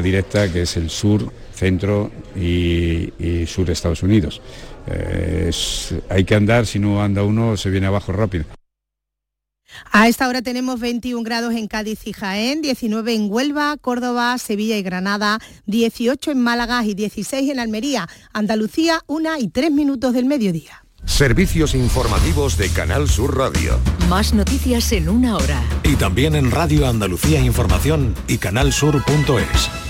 directa que es el sur, centro y, sur de Estados Unidos. Eh, hay que andar, si no anda uno se viene abajo rápido. A esta hora tenemos 21 grados en Cádiz y Jaén, 19 en Huelva, Córdoba, Sevilla y Granada, 18 en Málaga y 16 en Almería. Andalucía, una y tres minutos del mediodía. Servicios informativos de Canal Sur Radio. Más noticias en una hora. Y también en Radio Andalucía Información y canalsur.es.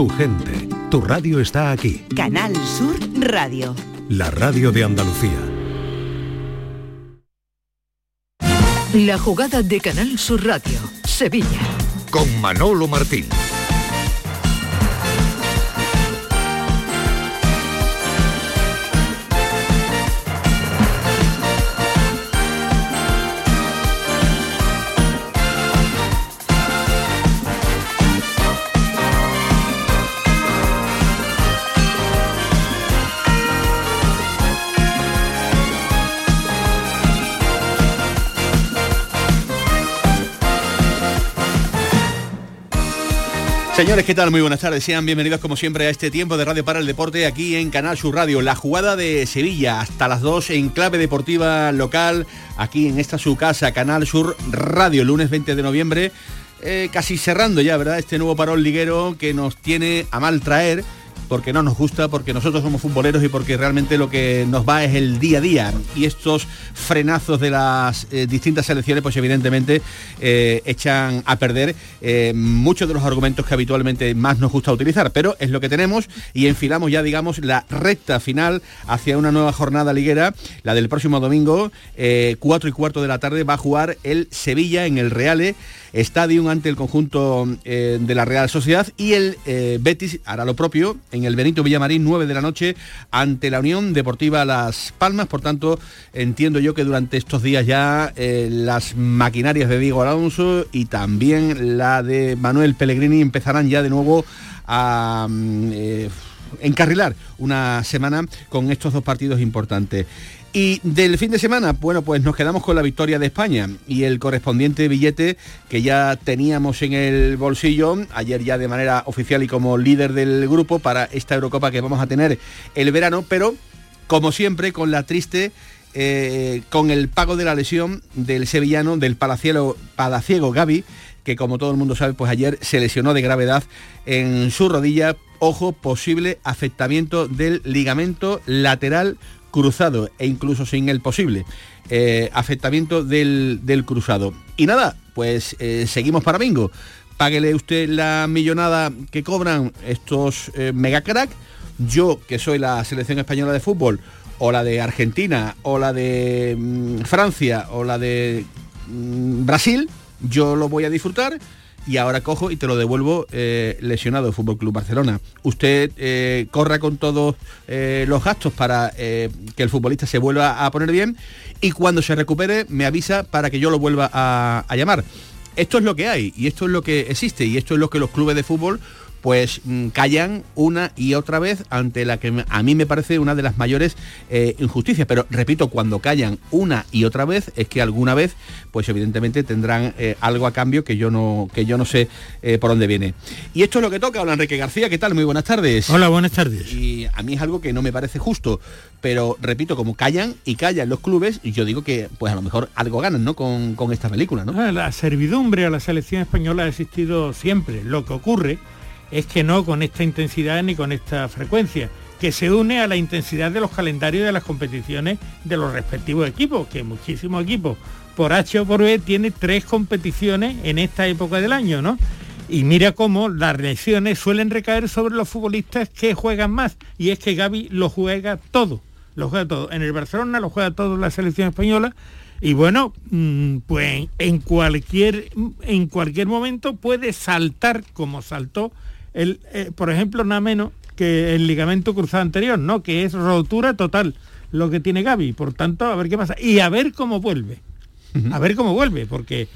Tu gente, tu radio está aquí. Canal Sur Radio. La radio de Andalucía. La jugada de Canal Sur Radio, Sevilla. Con Manolo Martín. Señores, ¿qué tal? Muy buenas tardes. Sean bienvenidos como siempre a este tiempo de Radio para el Deporte aquí en Canal Sur Radio. La jugada de Sevilla hasta las 2 en clave deportiva local, aquí en esta su casa, Canal Sur Radio, lunes 20 de noviembre. Eh, casi cerrando ya, ¿verdad? Este nuevo parón liguero que nos tiene a mal traer porque no nos gusta, porque nosotros somos futboleros y porque realmente lo que nos va es el día a día. Y estos frenazos de las eh, distintas selecciones, pues evidentemente eh, echan a perder eh, muchos de los argumentos que habitualmente más nos gusta utilizar. Pero es lo que tenemos y enfilamos ya, digamos, la recta final hacia una nueva jornada liguera, la del próximo domingo, 4 y cuarto de la tarde, va a jugar el Sevilla en el Reale Stadium ante el conjunto de la Real Sociedad y el Betis hará lo propio en el Benito Villamarín, 9 de la noche, ante la Unión Deportiva Las Palmas. Por tanto, entiendo yo que durante estos días ya eh, las maquinarias de Diego Alonso y también la de Manuel Pellegrini empezarán ya de nuevo a... Mm, eh, encarrilar una semana con estos dos partidos importantes. Y del fin de semana, bueno, pues nos quedamos con la victoria de España y el correspondiente billete que ya teníamos en el bolsillo, ayer ya de manera oficial y como líder del grupo para esta Eurocopa que vamos a tener el verano, pero como siempre con la triste eh, con el pago de la lesión del sevillano, del palaciego, palaciego Gaby, que como todo el mundo sabe, pues ayer se lesionó de gravedad en su rodilla. Ojo, posible afectamiento del ligamento lateral cruzado e incluso sin el posible eh, afectamiento del, cruzado. Y nada, pues eh, seguimos para bingo. Páguele usted la millonada que cobran estos eh, mega crack. Yo, que soy la selección española de fútbol, o la de Argentina, o la de mm, Francia, o la de mm, Brasil, yo lo voy a disfrutar y ahora cojo y te lo devuelvo eh, lesionado el Fútbol Club Barcelona. Usted eh, corra con todos eh, los gastos para que el futbolista se vuelva a poner bien y cuando se recupere me avisa para que yo lo vuelva a llamar. Esto es lo que hay y esto es lo que existe y esto es lo que los clubes de fútbol pues mm, callan una y otra vez ante la que a mí me parece una de las mayores eh, injusticias. Pero repito, cuando callan una y otra vez es que alguna vez, pues evidentemente tendrán eh, algo a cambio que yo no, que yo no sé eh, por dónde viene. Y esto es lo que toca. Hola Enrique García, ¿qué tal? Muy buenas tardes. Hola, buenas tardes. Y a mí es algo que no me parece justo. Pero repito, como callan y callan los clubes, yo digo que pues a lo mejor algo ganan, ¿no? Con, con esta película, ¿no? Ah, la servidumbre a la selección española ha existido siempre. Lo que ocurre es que no con esta intensidad ni con esta frecuencia, que se une a la intensidad de los calendarios de las competiciones de los respectivos equipos, que muchísimos equipos por H o por B tiene tres competiciones en esta época del año, ¿no? Y mira cómo las lesiones suelen recaer sobre los futbolistas que juegan más. Y es que Gaby lo juega todo, lo juega todo. En el Barcelona lo juega todo la selección española Y bueno, mm, pues en cualquier, en cualquier momento puede saltar como saltó, el, eh, por ejemplo, nada menos que el ligamento cruzado anterior, ¿no? Que es rotura total lo que tiene Gaby. Por tanto, a ver qué pasa. Y a ver cómo vuelve. A ver cómo vuelve, porque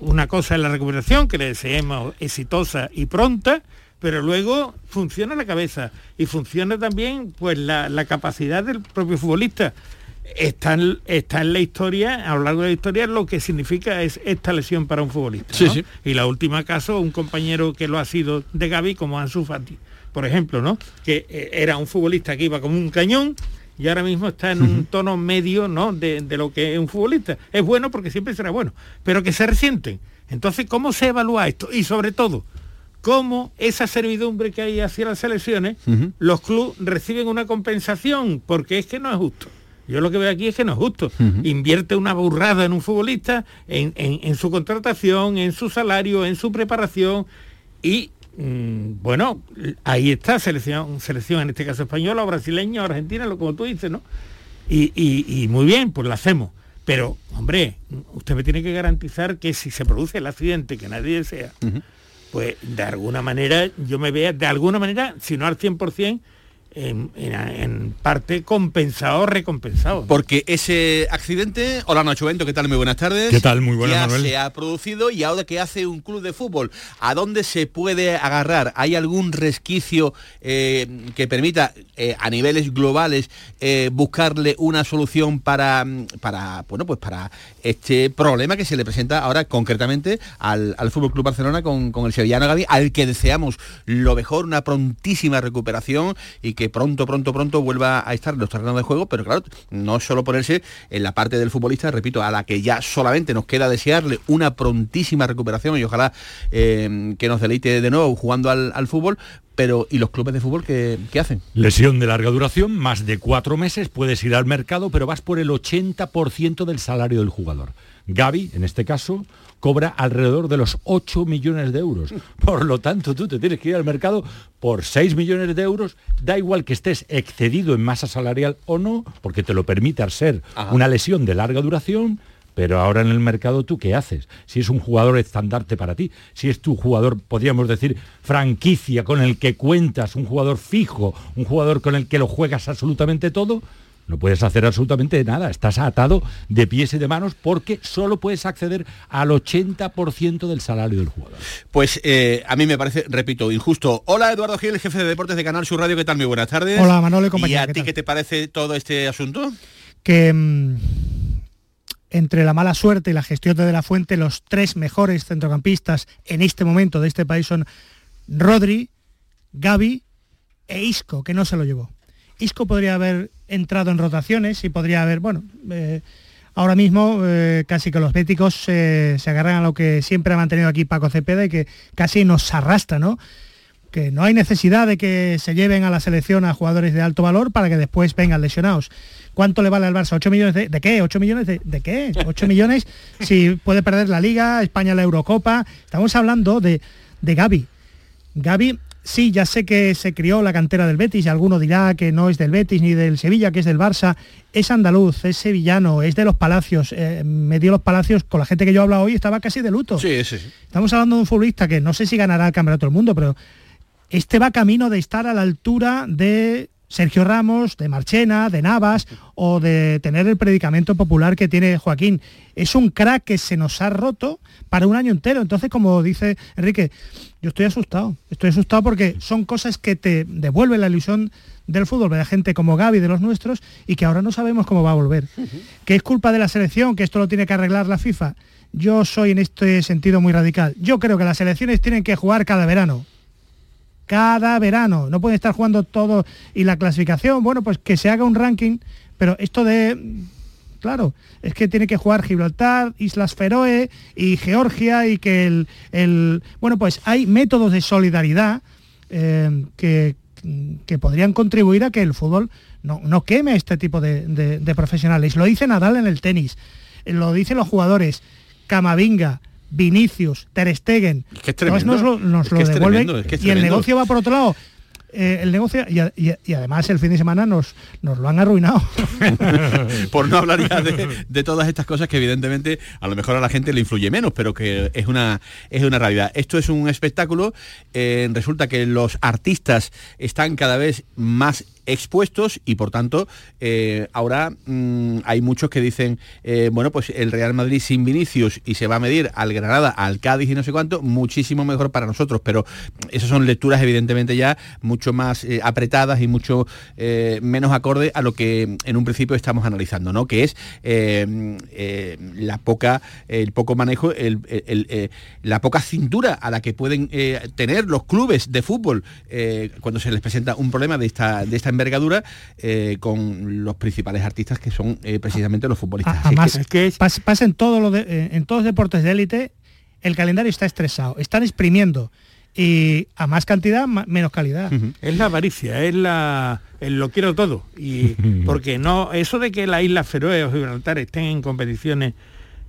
una cosa es la recuperación, que le deseemos exitosa y pronta, pero luego funciona la cabeza y funciona también pues la, la capacidad del propio futbolista está en, está en la historia, a lo largo de la historia, lo que significa es esta lesión para un futbolista. Sí, ¿no? sí. Y la última caso, un compañero que lo ha sido de Gaby, como Ansu Fati, por ejemplo, ¿no? Que eh, era un futbolista que iba como un cañón y ahora mismo está en un tono medio, ¿no? De, de lo que es un futbolista. Es bueno porque siempre será bueno, pero que se resienten. Entonces, ¿cómo se evalúa esto? Y sobre todo, cómo esa servidumbre que hay hacia las selecciones, los clubes reciben una compensación, porque es que no es justo. Yo lo que veo aquí es que no es justo. Invierte una burrada en un futbolista, en, en- en su contratación, en su salario, en su preparación y mm, bueno, ahí está selección, selección en este caso española, o brasileña, o argentina, lo como tú dices, ¿no? Y, y- y muy bien, pues lo hacemos. Pero, hombre, usted me tiene que garantizar que si se produce el accidente que nadie desea, pues de alguna manera yo me vea, de alguna manera, si no al 100%, en, en- en parte compensado recompensado. ¿no? Porque ese accidente, hola Nacho Bento, ¿qué tal? Muy buenas tardes. ¿Qué tal? Muy buenas, ya Manuel. se ha producido y ahora que hace un club de fútbol, ¿a dónde se puede agarrar? ¿Hay algún resquicio eh, que permita eh, a niveles globales eh, buscarle una solución para, para, bueno, pues para este problema que se le presenta ahora concretamente al, al Fútbol Club Barcelona con, con el sevillano Gaby, al que deseamos lo mejor, una prontísima recuperación y que pronto, pronto, pronto vuelva a estar en los terrenos de juego, pero claro, no solo ponerse en la parte del futbolista, repito, a la que ya solamente nos queda desearle una prontísima recuperación y ojalá eh, que nos deleite de nuevo jugando al, al fútbol, pero ¿y los clubes de fútbol qué, qué hacen? Lesión de larga duración, más de cuatro meses, puedes ir al mercado, pero vas por el 80% del salario del jugador. Gaby, en este caso, cobra alrededor de los 8 millones de euros. Por lo tanto, tú te tienes que ir al mercado por 6 millones de euros, da igual que estés excedido en masa salarial o no, porque te lo permite al ser Ajá. una lesión de larga duración, pero ahora en el mercado tú qué haces? Si es un jugador estandarte para ti, si es tu jugador, podríamos decir, franquicia con el que cuentas, un jugador fijo, un jugador con el que lo juegas absolutamente todo, no puedes hacer absolutamente nada, estás atado de pies y de manos porque solo puedes acceder al 80% del salario del jugador. Pues eh, a mí me parece, repito, injusto. Hola Eduardo Gil, jefe de deportes de Canal Sur Radio, ¿qué tal? Muy buenas tardes. Hola, Manolo y ¿Y a ¿qué ti qué te parece todo este asunto? que mm, entre la mala suerte y la gestión de De La Fuente, los tres mejores centrocampistas en este momento de este país son Rodri, Gaby e Isco, que no se lo llevó. Isco podría haber entrado en rotaciones y podría haber, bueno, eh, ahora mismo eh, casi que los béticos eh, se agarran a lo que siempre ha mantenido aquí Paco Cepeda y que casi nos arrastra, ¿no? que no hay necesidad de que se lleven a la selección a jugadores de alto valor para que después vengan lesionados. ¿Cuánto le vale al Barça? ¿8 millones de, de qué? ¿8 millones de, de qué? ¿8 millones si puede perder la Liga, España la Eurocopa? Estamos hablando de, de Gaby. Gaby, sí, ya sé que se crió la cantera del Betis y alguno dirá que no es del Betis ni del Sevilla, que es del Barça. Es andaluz, es sevillano, es de los Palacios. Eh, me dio los Palacios, con la gente que yo habla hoy, estaba casi de luto. Sí, sí, sí. Estamos hablando de un futbolista que no sé si ganará el Campeonato del Mundo, pero este va camino de estar a la altura de Sergio Ramos, de Marchena, de Navas o de tener el predicamento popular que tiene Joaquín. Es un crack que se nos ha roto para un año entero. Entonces, como dice Enrique, yo estoy asustado. Estoy asustado porque son cosas que te devuelven la ilusión del fútbol, de gente como Gaby, de los nuestros, y que ahora no sabemos cómo va a volver. ¿Que es culpa de la selección? ¿Que esto lo tiene que arreglar la FIFA? Yo soy en este sentido muy radical. Yo creo que las selecciones tienen que jugar cada verano cada verano. No pueden estar jugando todo y la clasificación, bueno, pues que se haga un ranking, pero esto de, claro, es que tiene que jugar Gibraltar, Islas Feroe y Georgia y que el, el- bueno, pues hay métodos de solidaridad eh, que, que podrían contribuir a que el fútbol no, no queme este tipo de, profesionales. Lo dice Nadal en el tenis, lo dicen los jugadores, Camavinga, Vinicius, Ter Stegen, Es que es tremendo. nos lo, nos Es lo que devuelven tremendo, y el negocio va por otro lado. eh, el negocio y, a- y a- y además el fin de semana nos, nos lo han arruinado. por no hablar ya de, de todas estas cosas que evidentemente a lo mejor a la gente le influye menos, pero que es una, es una realidad. Esto es un espectáculo, eh, resulta que los artistas están cada vez más expuestos y por tanto eh, ahora mm, hay muchos que dicen eh, bueno pues el Real Madrid sin Vinicius y se va a medir al Granada al Cádiz y no sé cuánto muchísimo mejor para nosotros. Pero esas son lecturas evidentemente ya mucho más eh, apretadas y mucho menos acorde a lo que en un principio estamos analizando no que es eh, la poca el poco manejo el- la poca cintura a la que pueden tener los clubes de fútbol cuando se les presenta un problema de esta de esta envergadura eh, con los principales artistas que son eh, precisamente los futbolistas Así es Además, que- pas- pasa en, todo lo de- eh, en todos los deportes de élite, el calendario está estresado, están exprimiendo y a más cantidad, ma- menos calidad. Es la avaricia, es la el lo quiero todo. Y porque no, eso de que las Islas Feroe o Gibraltar estén en competiciones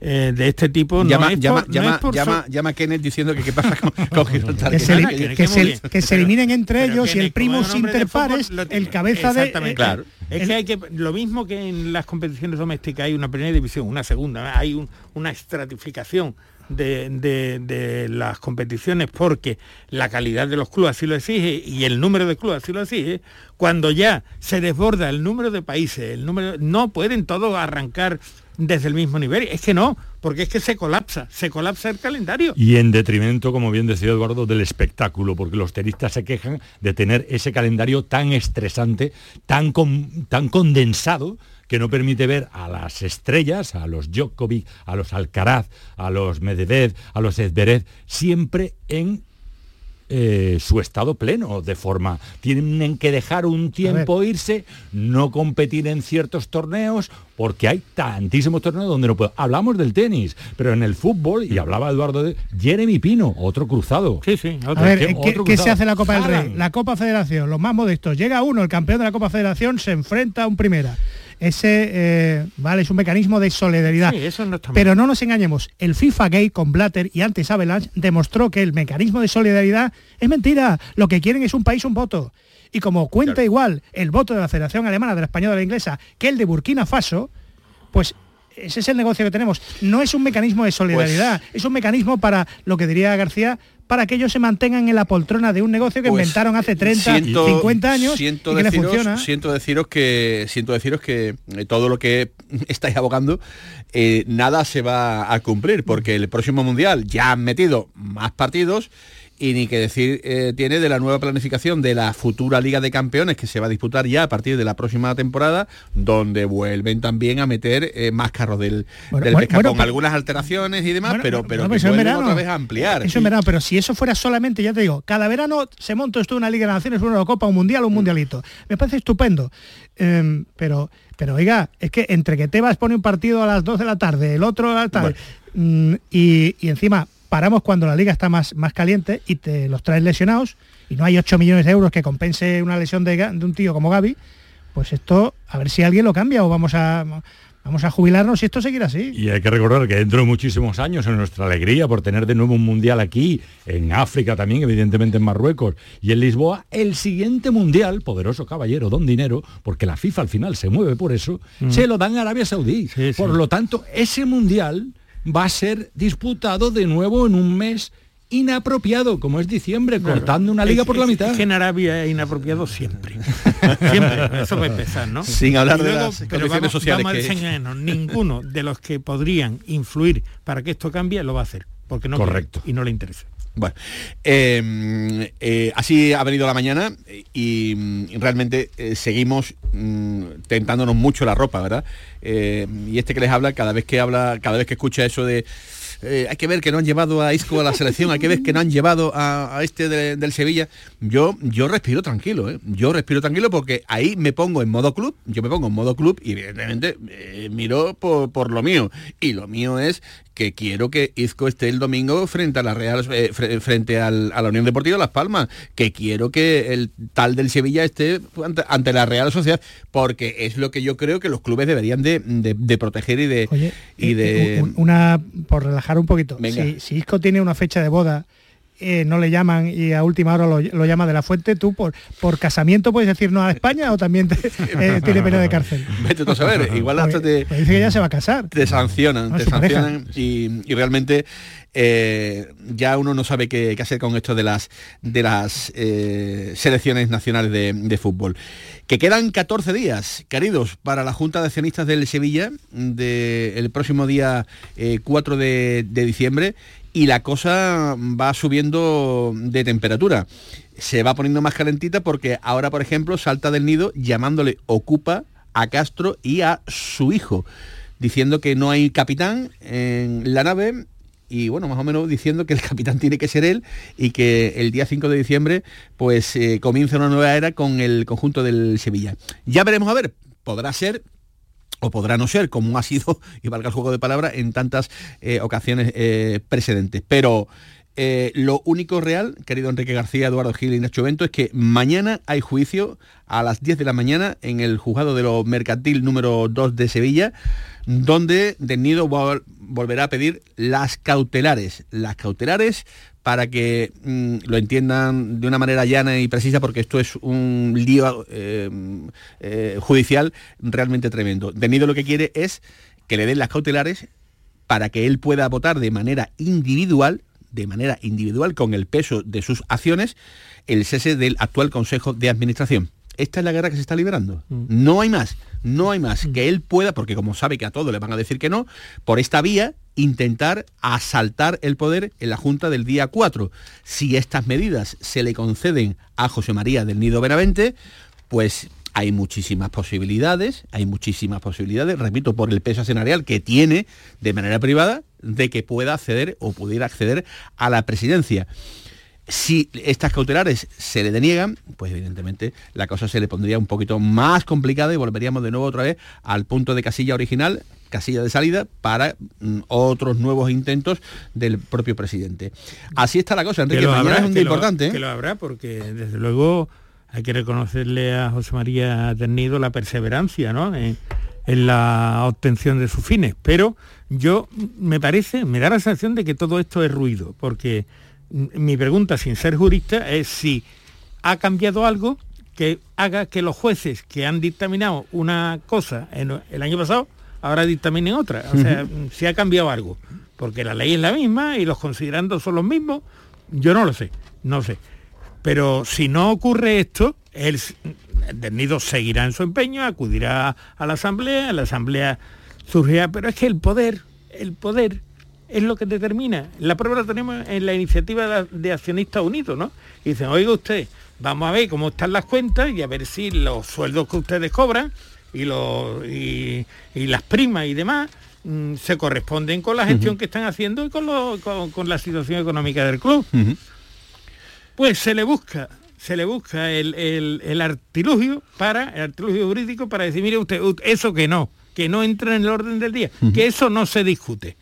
eh, de este tipo no llama, es llama, por- no llama, es por llama, so- llama a Kenneth diciendo que qué pasa con, con Gibraltar. Que se, nada, elim- que- que que se- muy bien. que se Pero- eliminen entre pero ellos y el hombre de interpares, fútbol, lo- el cabeza de... Exactamente. eh, Claro. Es el- que hay que lo mismo que en las competiciones domésticas hay una primera división, una segunda, hay un- una estratificación de, de- de las competiciones porque la calidad de los clubes así lo exige y el número de clubes así lo exige, cuando ya se desborda el número de países, el número no pueden todos arrancar desde el mismo nivel, es que no, porque es que se colapsa, se colapsa el calendario. Y en detrimento, como bien decía Eduardo, del espectáculo, porque los tenistas se quejan de tener ese calendario tan estresante, tan, con- tan condensado, que no permite ver a las estrellas, a los Djokovic, a los Alcaraz, a los Medvedev, a los Edverev, siempre en eh, su estado pleno, de forma, tienen que dejar un tiempo irse, no competir en ciertos torneos, porque hay tantísimos torneos donde no puedo. Hablamos del tenis, pero en el fútbol, y hablaba Eduardo de Jeremy Pino, otro cruzado. Sí, sí, A ver, ¿qué, otro qué se hace la Copa del Rey? La Copa Federación, los más modestos. Llega uno, el campeón de la Copa Federación, se enfrenta a un primera. Ese, eh, vale, es un mecanismo de solidaridad. Sí, eso no está mal. Pero no nos engañemos, el FIFA Gate con Blatter y antes Avalanche demostró que el mecanismo de solidaridad es mentira. Lo que quieren es un país, un voto. Y como cuenta igual el voto de la Federación Alemana, de la Española, de la Inglesa, que el de Burkina Faso, pues ese es el negocio que tenemos. No es un mecanismo de solidaridad, es un mecanismo para, lo que diría García, para que ellos se mantengan en la poltrona de un negocio que Pues, inventaron hace 30, siento- 50 años siento y que les deciros, funciona. Siento deciros que siento deciros que eh, todo lo que estáis abogando eh, nada se va a cumplir porque el próximo mundial ya han metido más partidos y ni que decir eh, tiene de la nueva planificación de la futura Liga de Campeones que se va a disputar ya a partir de la próxima temporada, donde vuelven también a meter eh, más carros del, Bueno, del bueno, pesca, bueno, con pero- algunas alteraciones y demás, Bueno, pero, pero bueno, que eso en verano. otra vez a ampliar. Eso en verano, pero si eso fuera solamente, ya te digo, cada verano se monta esto una Liga de Naciones, una Copa, un Mundial, Mm. un Mundialito. Me parece estupendo. Em, pero, pero oiga, es que entre que Tebas pone un partido a las 2 de la tarde, el otro a la tarde, mm, y, y encima paramos cuando la liga está más, más caliente y te los traes lesionados y no hay 8 millones de euros que compense una lesión de, un tío como Gaby, pues esto, a ver si alguien lo cambia o vamos a... Vamos a jubilarnos si esto seguirá así. Y hay que recordar que dentro de muchísimos años, en nuestra alegría por tener de nuevo un mundial aquí, en África también, evidentemente en Marruecos y en Lisboa, el siguiente mundial, poderoso caballero, don dinero, porque la FIFA al final se mueve por eso, Mm. se lo dan a Arabia Saudí. Sí, sí. Por lo tanto, ese mundial va a ser disputado de nuevo en un mes inapropiado, como es diciembre, cortando una liga Es- por la es- mitad. Es que en Arabia es inapropiado siempre. siempre, eso va a empezar, ¿no? Sin hablar de las pero condiciones vamos, sociales Vamos que- ninguno de los que podrían influir para que esto cambie lo va a hacer, porque no quiere Correcto. y no le interesa. Bueno, eh, eh, así ha venido la mañana y, mm, realmente eh, seguimos mm, tentándonos mucho la ropa, ¿verdad? Eh, y este que les habla, cada vez que habla, cada vez que escucha eso de hay que ver que no han llevado a Isco a la selección, hay que ver que no han llevado a, este de- del Sevilla, yo, yo respiro tranquilo, ¿eh? yo respiro tranquilo porque ahí me pongo en modo club, yo me pongo en modo club y evidentemente miro por lo mío. Y lo mío es que quiero que Isco esté el domingo frente a la Real eh, fre- frente al- a la Unión Deportiva Las Palmas, que quiero que el tal del Sevilla esté ante, ante la Real Sociedad, porque es lo que yo creo que los clubes deberían de, de- de proteger y de Oye, y eh, de un- una por relajar un poquito. Si, si Isco tiene una fecha de boda eh, no le llaman y a última hora lo, lo, llama de la fuente, tú por, por casamiento puedes decir no a España o también te, eh, tiene pena de cárcel. Vete tú a saber, igual hasta te... Pues dice que ya se va a casar. Te sancionan, No, te sancionan y, y realmente eh, ya uno no sabe qué, qué hacer con esto de las, de las selecciones nacionales de, de fútbol. Que quedan 14 días, queridos, para la Junta de Accionistas del Sevilla del próximo día eh, 4 de, de diciembre y la cosa va subiendo de temperatura. Se va poniendo más calentita porque ahora, por ejemplo, salta del nido llamándole ocupa a Castro y a su hijo, diciendo que no hay capitán en la nave y bueno, más o menos diciendo que el capitán tiene que ser él y que el día 5 de diciembre pues eh, comienza una nueva era con el conjunto del Sevilla. Ya veremos a ver, podrá ser o podrá no ser, como ha sido, y valga el juego de palabras, en tantas eh, ocasiones eh, precedentes. Pero eh, lo único real, querido Enrique García, Eduardo Gil y Nacho Bento, es que mañana hay juicio a las 10 de la mañana en el juzgado de lo mercantil número 2 de Sevilla, donde Del Nido vol volverá a pedir las cautelares. Las cautelares para que mm, lo entiendan de una manera llana y precisa, porque esto es un lío eh, eh, judicial realmente tremendo. Del Nido lo que quiere es que le den las cautelares para que él pueda votar de manera individual de manera individual con el peso de sus acciones el cese del actual Consejo de Administración. Esta es la guerra que se está librando. Mm. No hay más, no hay más. Mm. Que él pueda, porque como sabe que a todos le van a decir que no, por esta vía intentar asaltar el poder en la Junta del día 4. Si estas medidas se le conceden a José María del Nido Benavente, pues hay muchísimas posibilidades, hay muchísimas posibilidades, repito, por el peso accionarial que tiene de manera privada, de que pueda acceder o pudiera acceder a la presidencia. Si estas cautelares se le deniegan, pues evidentemente la cosa se le pondría un poquito más complicada y volveríamos de nuevo otra vez al punto de casilla original, casilla de salida para mm, otros nuevos intentos del propio presidente. Así está la cosa, Enrique, mañana habrá, es un día lo, importante. ¿eh? Que lo habrá porque desde luego hay que reconocerle a José María Ternido la perseverancia ¿no? en, en, la obtención de sus fines. Pero yo me parece, me da la sensación de que todo esto es ruido, porque mi pregunta, sin ser jurista, es si ha cambiado algo que haga que los jueces que han dictaminado una cosa en el año pasado, ahora dictaminen otra. O sea, uh -huh. si ha cambiado algo. Porque la ley es la misma y los considerandos son los mismos, yo no lo sé, no sé. Pero si no ocurre esto, el, el nido seguirá en su empeño, acudirá a la asamblea, la asamblea surgirá, pero es que el poder, el poder es lo que determina. La prueba la tenemos en la iniciativa de accionistas unidos, ¿no? Y dicen, oiga usted, vamos a ver cómo están las cuentas y a ver si los sueldos que ustedes cobran y, los, y, y las primas y demás mmm, se corresponden con la gestión uh -huh. que están haciendo y con, lo, con, con, la situación económica del club. Uh -huh. Pues se le busca se le busca el, el, el, artilugio para el artilugio jurídico para decir mire usted eso que no que no entra en el orden del día uh -huh. que eso no se discute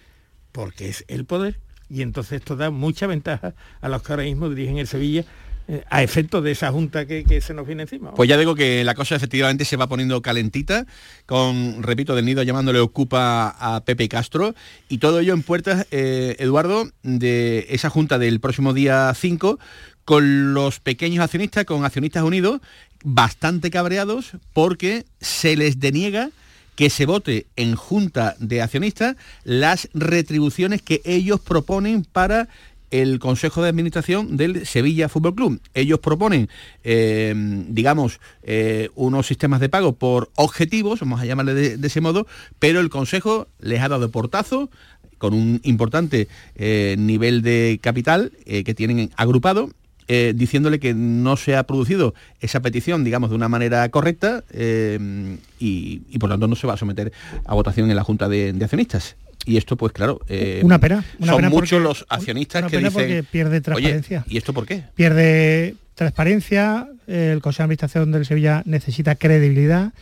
porque es el poder y entonces esto da mucha ventaja a los que ahora mismo dirigen el Sevilla eh, a efectos de esa junta que, que, se nos viene encima. Pues ya digo que la cosa efectivamente se va poniendo calentita, con, repito, del nido llamándole ocupa a Pepe Castro, y todo ello en puertas, eh, Eduardo, de esa junta del próximo día 5, con los pequeños accionistas, con accionistas unidos, bastante cabreados porque se les deniega que se vote en junta de accionistas las retribuciones que ellos proponen para el Consejo de Administración del Sevilla Fútbol Club. Ellos proponen, eh, digamos, eh, unos sistemas de pago por objetivos, vamos a llamarle de, ese modo, pero el Consejo les ha dado portazo con un importante eh, nivel de capital que tienen agrupado eh, diciéndole que no se ha producido esa petición, digamos, de una manera correcta eh, y, y, por tanto no se va a someter a votación en la Junta de, de Accionistas. Y esto, pues claro, eh, una pena. Una son pena muchos porque, los accionistas una que pena dicen, porque pierde transparencia. Oye, ¿y esto por qué? Pierde transparencia, el Consejo de Administración del Sevilla necesita credibilidad,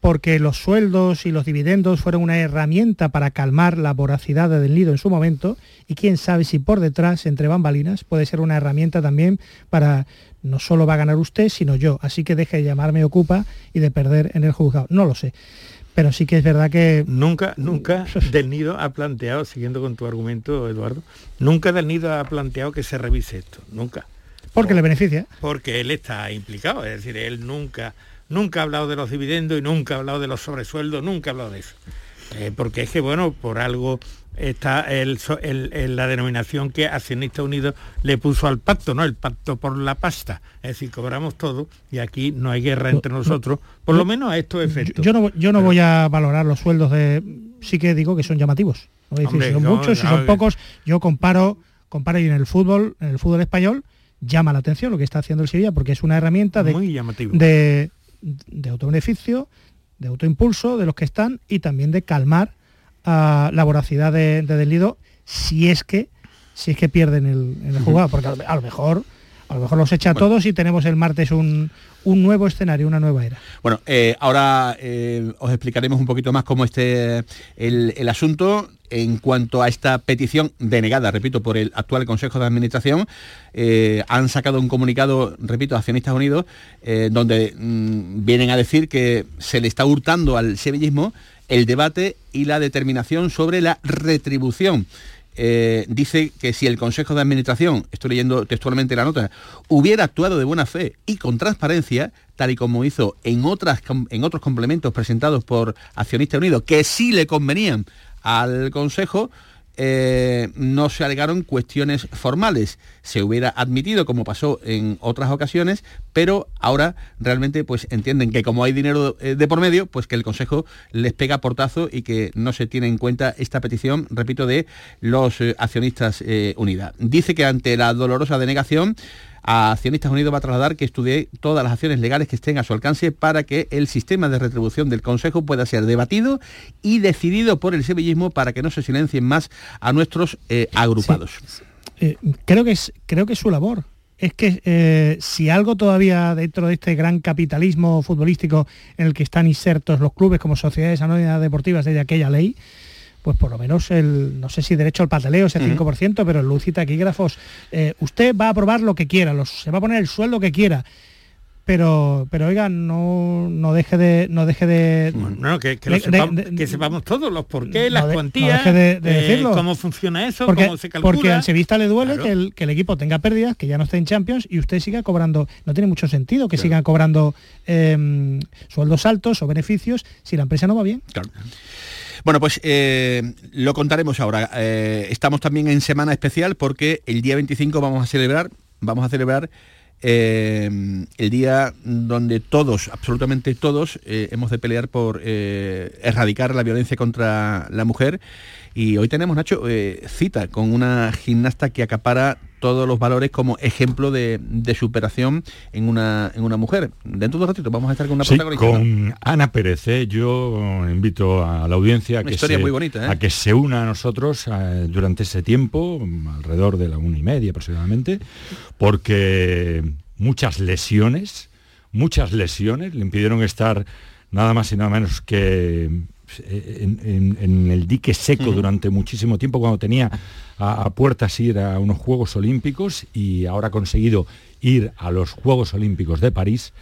porque los sueldos y los dividendos fueron una herramienta para calmar la voracidad del nido en su momento y quién sabe si por detrás, entre bambalinas, puede ser una herramienta también para no solo va a ganar usted, sino yo. Así que deje de llamarme ocupa y de perder en el juzgado. No lo sé. pero sí que es verdad que... Nunca, nunca Del Nido ha planteado, siguiendo con tu argumento, Eduardo, nunca Del Nido ha planteado que se revise esto, nunca. Porque le beneficia. Porque él está implicado, es decir, él nunca, nunca ha hablado de los dividendos y nunca ha hablado de los sobresueldos, nunca ha hablado de eso. Eh, porque es que, bueno, por algo está el, la denominación que Accionista Unido le puso al pacto, ¿no? El pacto por la pasta. Es decir, cobramos todo y aquí no hay guerra entre nosotros, por lo menos a estos efectos. Yo no, yo no voy a valorar los sueldos de... Sí que digo que son llamativos. No decir si son muchos, si son pocos. Yo comparo, comparo y en el fútbol, en el fútbol español, llama la atención lo que está haciendo el Sevilla porque es una herramienta de, de, de autobeneficio, de autoimpulso de los que están y también de calmar la voracidad de, de si es que si es que pierden el, el jugado, porque a lo mejor a lo mejor los echa a todos y tenemos el martes un, un nuevo escenario, una nueva era. Bueno, eh, ahora eh, os explicaremos un poquito más cómo esté el, asunto en cuanto a esta petición denegada, repito, por el actual Consejo de Administración. Eh, han sacado un comunicado, repito, Accionistas Unidos, donde mm, vienen a decir que se le está hurtando al sevillismo el debate y la determinación sobre la retribución. Eh, dice que si el Consejo de Administración, estoy leyendo textualmente la nota, hubiera actuado de buena fe y con transparencia, tal y como hizo en, otras, en otros complementos presentados por Accionistas Unidos, que sí le convenían al Consejo, eh, no se alegaron cuestiones formales. Se hubiera admitido, como pasó en otras ocasiones, pero ahora realmente pues entienden que como hay dinero eh, de por medio, pues que el Consejo les pega portazo y que no se tiene en cuenta esta petición, repito, de los eh, accionistas unidas. Dice que ante la dolorosa denegación, a Accionistas Unidos va a trasladar que estudie todas las acciones legales que estén a su alcance para que el sistema de retribución del Consejo pueda ser debatido y decidido por el sevillismo para que no se silencien más a nuestros eh, agrupados. Eh, creo, que es, creo que su labor. Es que eh, si algo todavía dentro de este gran capitalismo futbolístico en el que están insertos los clubes como sociedades anónimas deportivas desde aquella ley, pues por lo menos el, no sé si derecho al pataleo, ese 5%, pero el luz y taquígrafos, eh, usted va a aprobar lo que quiera, los, se va a poner el sueldo que quiera, pero pero oiga no no deje de no deje de no, que, sepamos, todos los por qué las cuantías de, eh, cómo funciona eso porque, cómo se calcula. porque al sevista le duele que, el, que, el, equipo tenga pérdidas que ya no esté en Champions y usted siga cobrando no tiene mucho sentido que sigan cobrando em, sueldos altos o beneficios si la empresa no va bien. Claro. Bueno, pues eh, lo contaremos ahora. Eh, estamos también en semana especial porque el día 25 vamos a celebrar, vamos a celebrar eh, el día donde todos, absolutamente todos, hemos de pelear por erradicar la violencia contra la mujer. Y hoy tenemos, Nacho, cita con una gimnasta que acapara todos los valores como ejemplo de, superación en una, en una mujer. Dentro de un ratito vamos a estar con una sí, Con Ana Pérez, ¿eh? yo invito a la audiencia a que, se, ¿eh? a que se una a nosotros eh, durante ese tiempo, alrededor de la una y media aproximadamente, porque muchas lesiones, muchas lesiones le impidieron estar nada más y nada menos que en, el dique seco durante muchísimo tiempo cuando tenía a, puertas ir a unos Juegos Olímpicos y ahora ha conseguido ir a los Juegos Olímpicos de París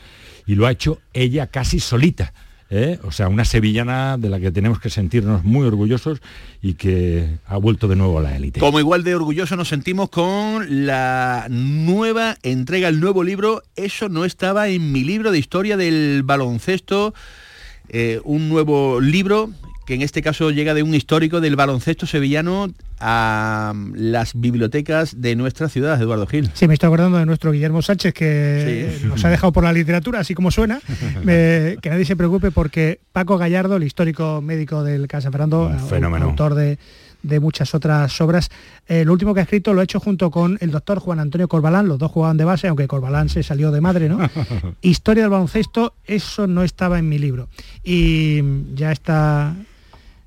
y lo ha hecho ella casi solita. ¿eh? O sea, una sevillana de la que tenemos que sentirnos muy orgullosos y que ha vuelto de nuevo a la élite. Como igual de orgullosos nos sentimos con la nueva entrega, el nuevo libro, Eso no estaba en mi libro de historia del baloncesto eh, un nuevo libro que en este caso llega de un histórico del baloncesto sevillano a las bibliotecas de nuestra ciudad, Eduardo Gil. Sí, me estoy acordando de nuestro Guillermo Sánchez, que nos ha dejado por la literatura, así como suena. que nadie se preocupe porque Paco Gallardo, el histórico médico del Casa Fernando, autor de de muchas otras obras. el último que ha escrito lo ha hecho junto con el doctor Juan Antonio Corbalán, los dos jugaban de base, aunque Corbalán se salió de madre, ¿no? Historia del baloncesto, eso no estaba en mi libro. Y ya está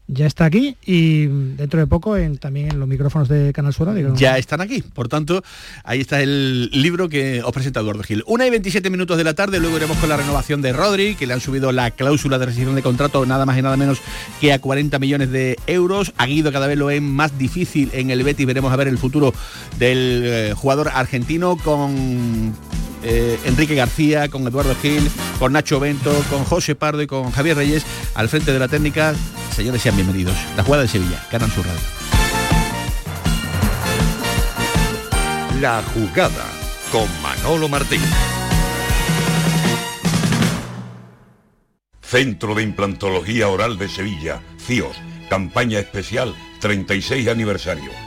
ya está aquí y dentro de poco también en los micrófonos de Canal Sur Ya están aquí, por tanto, ahí está el libro que os presenta Eduardo Gil. Una y 27 minutos de la tarde, luego iremos con la renovación de Rodri, que le han subido la cláusula de rescisión de contrato nada más y nada menos que a 40 millones de euros. A Guido cada vez lo es más difícil en el Betis, veremos a ver el futuro del eh, jugador argentino con eh, Enrique García, con Eduardo Gil, con Nacho Bento, con José Pardo y con Javier Reyes al frente de la técnica. Señores, sean bienvenidos. La jugada de Sevilla, Canal Sur Radio. La jugada con Manolo Martín. Centro de Implantología Oral de Sevilla, CIOS, campaña especial 36 aniversario.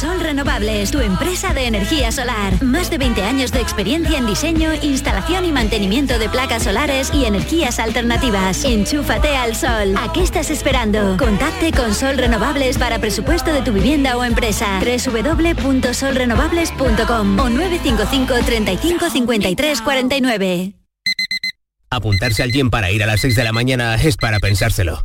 Sol Renovables, tu empresa de energía solar. Más de 20 años de experiencia en diseño, instalación y mantenimiento de placas solares y energías alternativas. Enchúfate al sol. ¿A qué estás esperando? Contacte con Sol Renovables para presupuesto de tu vivienda o empresa. www.solrenovables.com o 955 35 53 49. Apuntarse al gym para ir a las 6 de la mañana es para pensárselo.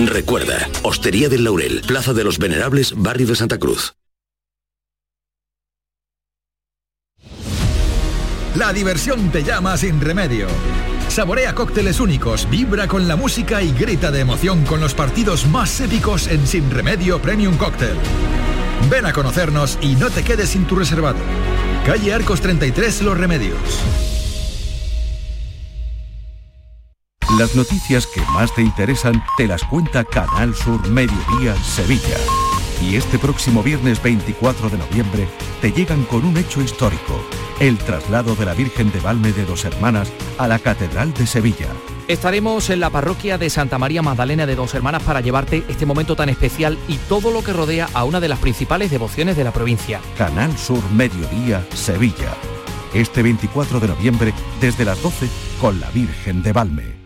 Recuerda, Hostería del Laurel, Plaza de los Venerables, Barrio de Santa Cruz. La diversión te llama sin remedio. Saborea cócteles únicos, vibra con la música y grita de emoción con los partidos más épicos en Sin Remedio Premium Cóctel. Ven a conocernos y no te quedes sin tu reservado. Calle Arcos 33 Los Remedios. Las noticias que más te interesan te las cuenta Canal Sur Mediodía Sevilla. Y este próximo viernes 24 de noviembre te llegan con un hecho histórico, el traslado de la Virgen de Valme de Dos Hermanas a la Catedral de Sevilla. Estaremos en la parroquia de Santa María Magdalena de Dos Hermanas para llevarte este momento tan especial y todo lo que rodea a una de las principales devociones de la provincia. Canal Sur Mediodía Sevilla. Este 24 de noviembre desde las 12 con la Virgen de Valme.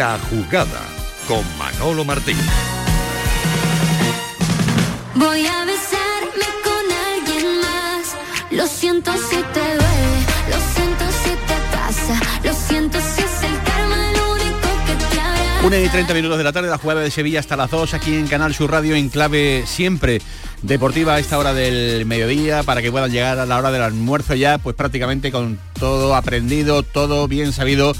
La jugada con Manolo Martín. Voy a besarme con alguien más. Lo siento si te duele, lo siento si te pasa, lo siento si es el karma el único que te hará. Una y 30 minutos de la tarde, la jugada de Sevilla hasta las 2 aquí en Canal Sur Radio en clave siempre deportiva a esta hora del mediodía para que puedan llegar a la hora del almuerzo ya pues prácticamente con todo aprendido, todo bien sabido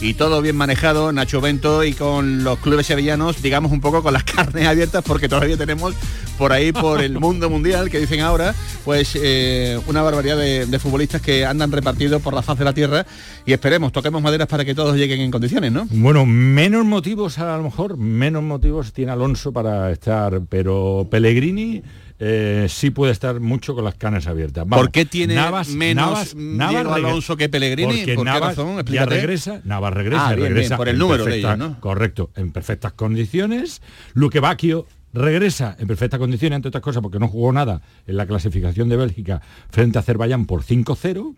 y todo bien manejado, Nacho Bento y con los clubes sevillanos, digamos un poco con las carnes abiertas porque todavía tenemos por ahí por el mundo mundial que dicen ahora, pues eh, una barbaridad de, de futbolistas que andan repartidos por la faz de la tierra y esperemos, toquemos maderas para que todos lleguen en condiciones, ¿no? Bueno, menos motivos a lo mejor, menos motivos tiene Alonso para estar, pero Pellegrini eh, sí puede estar mucho con las canas abiertas. Vamos, ¿Por qué tiene Navas- menos Navas- Navas Alonso que Pellegrini? Porque ¿Por qué Navas razón? ya regresa, Navas regresa, Ah, bien, regresa bien, por el número de perfecta- ellos, ¿no? Correcto, en perfectas condiciones. Luque Bacchio regresa en perfectas condiciones, entre otras cosas, porque no jugó nada en la clasificación de Bélgica frente a Azerbaiyán por 5-0.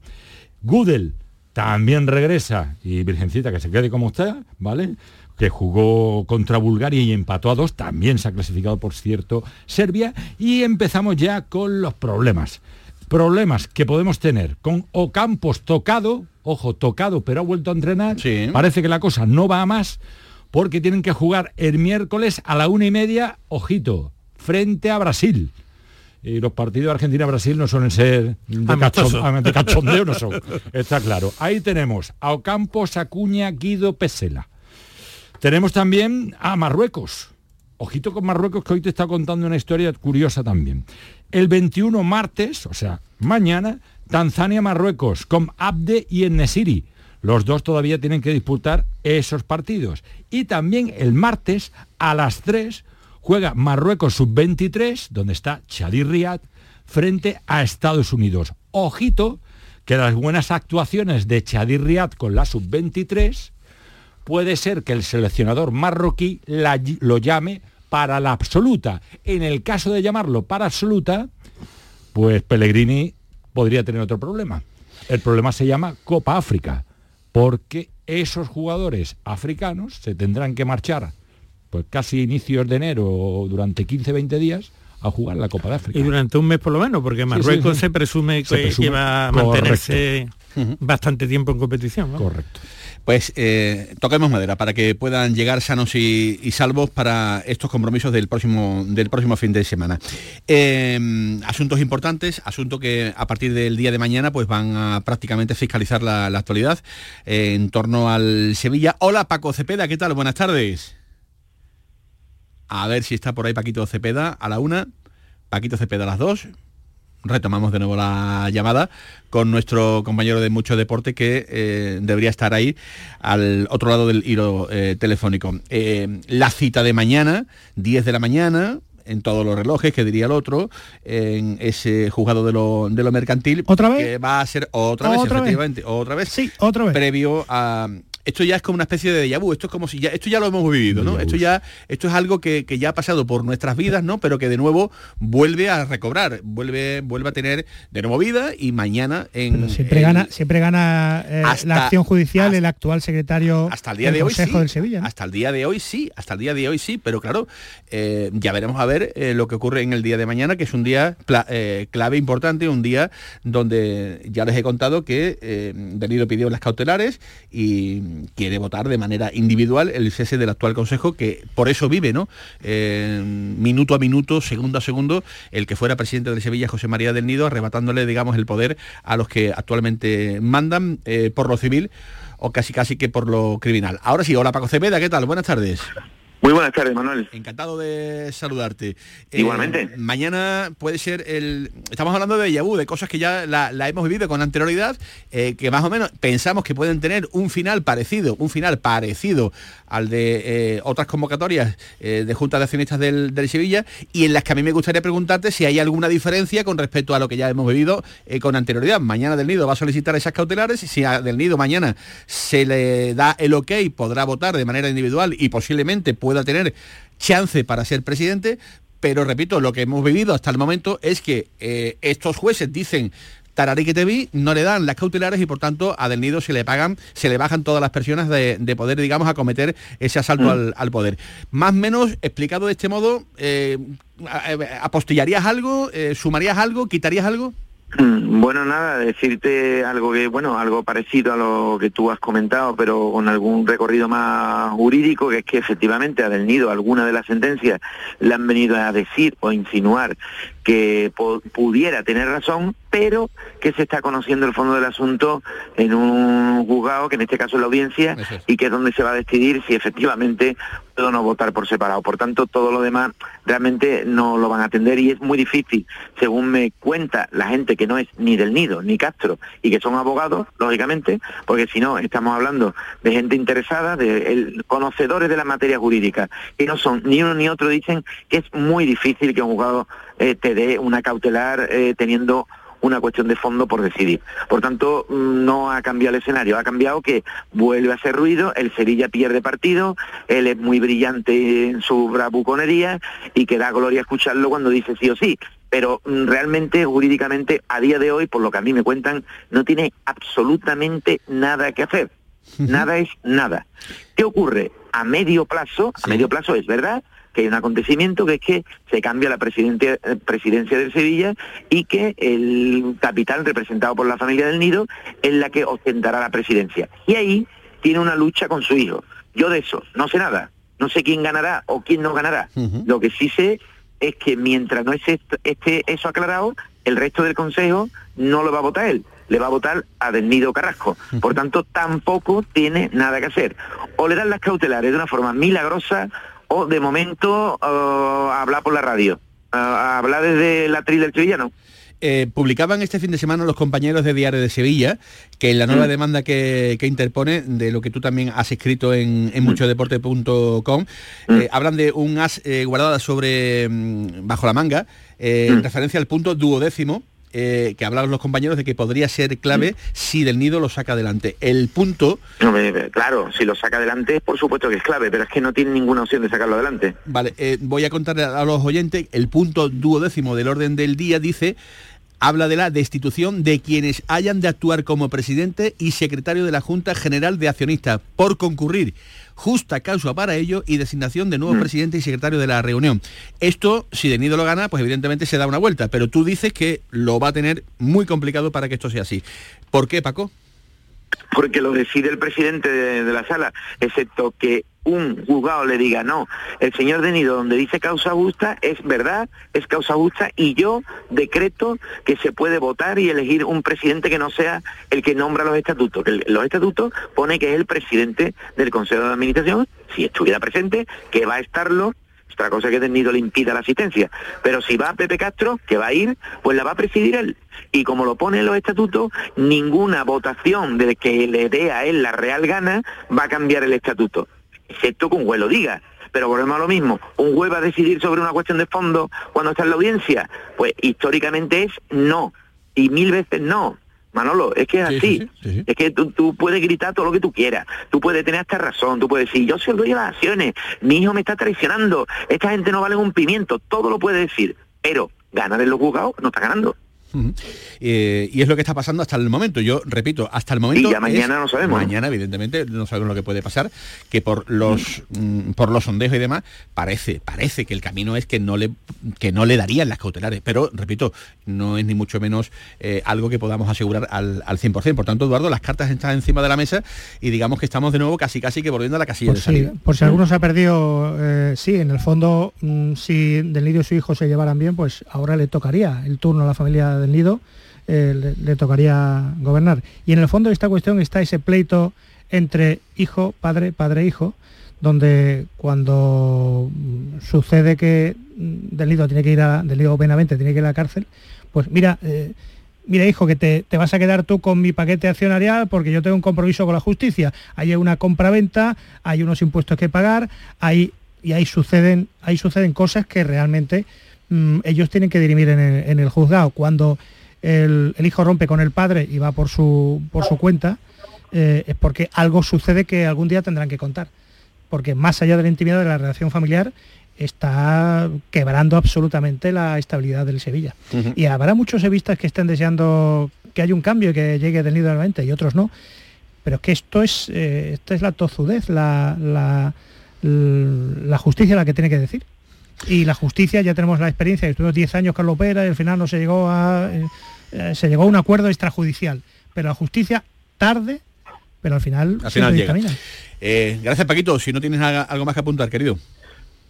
Gudel también regresa y Virgencita que se quede como está, ¿vale? Que jugó contra Bulgaria y empató a dos, también se ha clasificado, por cierto, Serbia, y empezamos ya con los problemas. Problemas que podemos tener con Ocampos tocado, ojo, tocado, pero ha vuelto a entrenar, parece que la cosa no va a más, porque tienen que jugar el miércoles a la una y media, ojito, frente a Brasil. Y los partidos de Argentina-Brasil no suelen ser de, cachon- de cachondeo, no son. Está claro. Ahí tenemos a Ocampos, Acuña, Guido, Pesela. Tenemos también a Marruecos. Ojito con Marruecos, que hoy te está contando una historia curiosa también. El 21 martes, o sea, mañana, Tanzania-Marruecos, con Abde y Enesiri. Los dos todavía tienen que disputar esos partidos. Y también el martes, a las 3, juega Marruecos sub-23, donde está Chadi Riyad, frente a Estados Unidos. Ojito, que las buenas actuaciones de Chadi Riyad con la sub-23 puede ser que el seleccionador marroquí la- lo llame para la absoluta. En el caso de llamarlo para absoluta, pues Pellegrini podría tener otro problema. El problema se llama Copa África, porque esos jugadores africanos se tendrán que marchar pues casi inicios de enero o durante 15-20 días a jugar la Copa de África. Y durante un mes por lo menos, porque Marruecos sí. se presume que, Se presume, que va a correcto. mantenerse bastante tiempo en competición. ¿no? Correcto. Pues eh, toquemos madera para que puedan llegar sanos y, y salvos para estos compromisos del próximo, del próximo fin de semana. Eh, asuntos importantes, asuntos que a partir del día de mañana pues van a prácticamente fiscalizar la, la actualidad eh, en torno al Sevilla. Hola Paco Cepeda, ¿qué tal? Buenas tardes. A ver si está por ahí Paquito Cepeda a la una, Paquito Cepeda a las dos. Retomamos de nuevo la llamada con nuestro compañero de mucho deporte que eh, debería estar ahí al otro lado del hilo eh, telefónico. Eh, la cita de mañana, 10 de la mañana, en todos los relojes, que diría el otro, en ese juzgado de lo, de lo mercantil. ¿Otra vez? Que va a ser otra vez, ¿Otra vez? efectivamente. Otra vez. Sí, otra vez. Previo a esto ya es como una especie de déjà vu, esto es como si ya, esto ya lo hemos vivido, ¿no? Esto ya, esto es algo que, que ya ha pasado por nuestras vidas, ¿no? Pero que de nuevo vuelve a recobrar, vuelve, vuelve a tener de nuevo vida y mañana en Siempre gana, siempre gana eh, hasta- la acción judicial el actual secretario hasta el día del de hoy Consejo sí, del Sevilla. ¿no? hasta el día de hoy sí, hasta el día de hoy sí, pero claro, eh, ya veremos a ver eh, lo que ocurre en el día de mañana, que es un día clave importante, un día donde ya les he contado que Delido pidió las cautelares y quiere votar de manera individual el cese del actual Consejo, que por eso vive, ¿no? Eh, minuto a minuto, segundo a segundo, el que fuera presidente del Sevilla, José María del Nido, arrebatándole, digamos, el poder a los que actualmente mandan eh, por lo civil o casi casi que por lo criminal. Ahora sí, hola Paco Cepeda, ¿qué tal? Buenas tardes. Muy buenas tardes, Manuel. Encantado de saludarte. Eh, Igualmente. mañana puede ser el... Estamos hablando de vu, de cosas que ya la, la hemos vivido con anterioridad, eh, que más o menos pensamos que pueden tener un final parecido, un final parecido al de eh, otras convocatorias de Junta de Accionistas del, del Sevilla, y en las que a mí me gustaría preguntarte si hay alguna diferencia con respecto a lo que ya hemos vivido con anterioridad. Mañana Del Nido va a solicitar esas cautelares, y si a Del Nido mañana se le da el ok, podrá votar de manera individual y posiblemente pueda tener chance para ser presidente, pero repito, lo que hemos vivido hasta el momento es que eh, estos jueces dicen Tararí que te vi, no le dan las cautelares y por tanto a Del Nido se le pagan, se le bajan todas las personas de, de poder, digamos, acometer ese asalto Mm. al, al poder. Más o menos explicado de este modo, eh, a- ¿apostillarías algo? Eh, ¿Sumarías algo? ¿Quitarías algo? Mm, Bueno, nada, decirte algo que, bueno, algo parecido a lo que tú has comentado, pero con algún recorrido más jurídico, que es que efectivamente a Del Nido alguna de las sentencias le han venido a decir o insinuar que pudiera tener razón, pero que se está conociendo el fondo del asunto en un juzgado, que en este caso es la audiencia, y que es donde se va a decidir si efectivamente puedo o no votar por separado. Por tanto, todo lo demás realmente no lo van a atender y es muy difícil, según me cuenta la gente que no es ni del Nido ni Castro y que son abogados, lógicamente, porque si no, estamos hablando de gente interesada, de el- conocedores de la materia jurídica, que no son ni uno ni otro, dicen que es muy difícil que un juzgado eh, te dé una cautelar eh, teniendo una cuestión de fondo por decidir. Por tanto, mm, no ha cambiado el escenario, ha cambiado que vuelve a hacer ruido, el Sevilla pierde partido, él es muy brillante en su bravuconería y que da gloria escucharlo cuando dice sí o sí. Pero mm, realmente, jurídicamente, a día de hoy, por lo que a mí me cuentan, no tiene absolutamente nada que hacer. Nada es nada. ¿Qué ocurre? A medio plazo, a medio plazo es verdad que hay un acontecimiento que es que se cambia la presidencia, eh, presidencia del Sevilla y que el capitán representado por la familia del Nido es la que ostentará la presidencia. Y ahí tiene una lucha con su hijo. Yo de eso no sé nada. No sé quién ganará o quién no ganará. Lo que sí sé es que mientras no esté, esté eso aclarado, el resto del Consejo no lo va a votar él, le va a votar a Del Nido Carrasco. Por tanto, tampoco tiene nada que hacer. O le dan las cautelares de una forma milagrosa o de momento eh, hablar por la radio. Eh, hablar desde la tril del sevillano. Eh, publicaban este fin de semana los compañeros de Diario de Sevilla que en la nueva Mm. demanda que, que interpone, de lo que tú también has escrito en, en muchodeporte.com, eh, hablan de un as eh, guardada sobre mm, bajo la manga, en referencia al punto duodécimo. Eh, que hablaban los compañeros de que podría ser clave si del nido lo saca adelante. El punto No, me- claro, si lo saca adelante, por supuesto que es clave, pero es que no tiene ninguna opción de sacarlo adelante. Vale, eh, voy a contarle a los oyentes, el punto duodécimo del orden del día dice, habla de la destitución de quienes hayan de actuar como presidente y secretario de la Junta General de Accionistas por concurrir justa causa para ello y designación de nuevo presidente y secretario de la reunión. Esto, si De Nido lo gana, pues evidentemente se da una vuelta, pero tú dices que lo va a tener muy complicado para que esto sea así. ¿Por qué, Paco? Porque lo decide el presidente de, la sala, excepto que un juzgado le diga no, el señor de Nido donde dice causa justa es verdad, es causa justa y yo decreto que se puede votar y elegir un presidente que no sea el que nombra los estatutos, los estatutos pone que es el presidente del Consejo de Administración, si estuviera presente, que va a estarlo otra cosa que Nido le impida la asistencia. Pero si va Pepe Castro, que va a ir, pues la va a presidir él. Y como lo pone en los estatutos, ninguna votación de que le dé a él la real gana va a cambiar el estatuto. Excepto que un juez lo diga. Pero volvemos a lo mismo. ¿Un juez va a decidir sobre una cuestión de fondo cuando está en la audiencia? Pues históricamente es no. Y mil veces no. Manolo, es que es así. Es que tú, tú puedes gritar todo lo que tú quieras. Tú puedes tener hasta razón. Tú puedes decir, yo soy el dueño de las acciones. Mi hijo me está traicionando. Esta gente no vale un pimiento. Todo lo puede decir. Pero ganar en los juzgados no está ganando. Eh, y es lo que está pasando hasta el momento. Yo repito, hasta el momento. Y ya mañana es- no sabemos, ¿no? Mañana, evidentemente, no sabemos lo que puede pasar, que por los mm, por los sondeos y demás, parece, parece que el camino es que no le que no le darían las cautelares. Pero, repito, no es ni mucho menos eh, algo que podamos asegurar al, al 100%. Por tanto, Eduardo, las cartas están encima de la mesa y digamos que estamos de nuevo casi casi que volviendo a la casilla Por de salida. por si alguno se ha perdido, eh, sí, en el fondo, mm, si Del Nido y su hijo se llevaran bien, pues ahora le tocaría el turno a la familia Del Nido, eh, le, tocaría gobernar. Y en el fondo de esta cuestión está ese pleito entre hijo, padre, padre, hijo, donde cuando sucede que Del Nido tiene que ir a, Del Nido Benavente tiene que ir a la cárcel, pues mira, eh, mira hijo, que te, te vas a quedar tú con mi paquete accionarial porque yo tengo un compromiso con la justicia. Hay una compraventa, hay unos impuestos que pagar, hay, y ahí suceden, ahí suceden cosas que realmente mm, ellos tienen que dirimir en el, en el juzgado. Cuando el, el hijo rompe con el padre y va por su, por su cuenta, eh, es porque algo sucede que algún día tendrán que contar. Porque más allá de la intimidad de la relación familiar, está quebrando absolutamente la estabilidad del Sevilla. Y habrá muchos sevistas que estén deseando que haya un cambio y que llegue del nido nuevamente y otros no. Pero es que esto es, eh, esto es la tozudez, la, la, la justicia la que tiene que decir. Y la justicia, ya tenemos la experiencia, que estuvimos 10 años Carlos Pera y al final no se llegó a eh, eh, se llegó a un acuerdo extrajudicial. Pero la justicia tarde, pero al final, Al final llega. Eh, gracias, Paquito. Si no tienes algo más que apuntar, querido.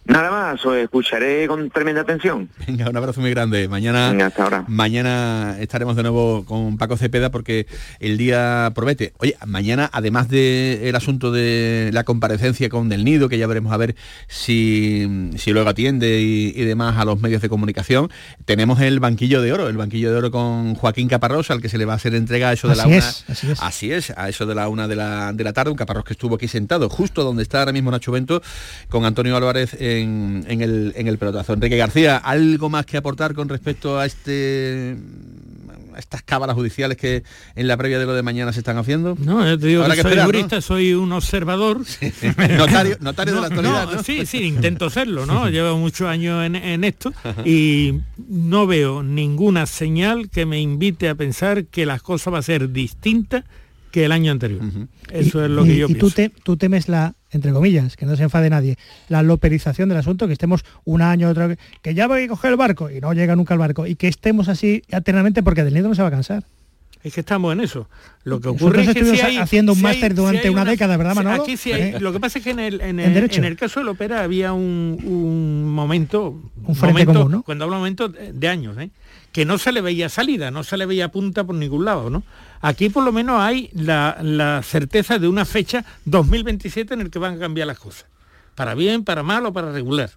Nada más, os escucharé con tremenda atención. Venga, un abrazo muy grande. Mañana, Venga, hasta ahora. mañana estaremos de nuevo con Paco Cepeda porque el día promete. Oye, mañana, además del asunto de la comparecencia con Del Nido, que ya veremos a ver si, si luego atiende y, y demás a los medios de comunicación, tenemos el banquillo de oro, el banquillo de oro con Joaquín Caparrós, al que se le va a hacer entrega a eso de la Así una. es, así es. Así es, a eso de la una de la, de la tarde, un Caparrós que estuvo aquí sentado, justo donde está ahora mismo Nacho Bento, con Antonio Álvarez en, en el, en el pelotazo. Enrique García, ¿algo más que aportar con respecto a este a estas cábalas judiciales que en la previa de lo de mañana se están haciendo? No, yo te digo Habrá que que soy esperar, ¿no? jurista, soy un observador. Notario- notario de la actualidad, ¿no? Sí, sí, intento serlo, ¿no? Llevo muchos años en, en esto y no veo ninguna señal que me invite a pensar que las cosas va a ser distintas que el año anterior. Eso es lo que y, yo y tú, pienso. te, tú temes la, entre comillas, que no se enfade nadie, la loperización del asunto, que estemos un año, otro, que ya voy a coger el barco y no llega nunca el barco, y que estemos así eternamente porque del nido no se va a cansar. Es que estamos en eso. Lo que ocurre Nosotros es que si hay, haciendo un si máster durante una década, ¿verdad, Manolo? Aquí sí hay- Eh, lo que pasa es que en el, en el, en el caso del ópera había un, un momento, Un frente momento- común, ¿no? cuando hablo de momento de de años, ¿eh? Que no se le veía salida, no se le veía punta por ningún lado, ¿no? Aquí por lo menos hay la, la certeza de una fecha 2027 en el que van a cambiar las cosas, para bien, para mal o para regular.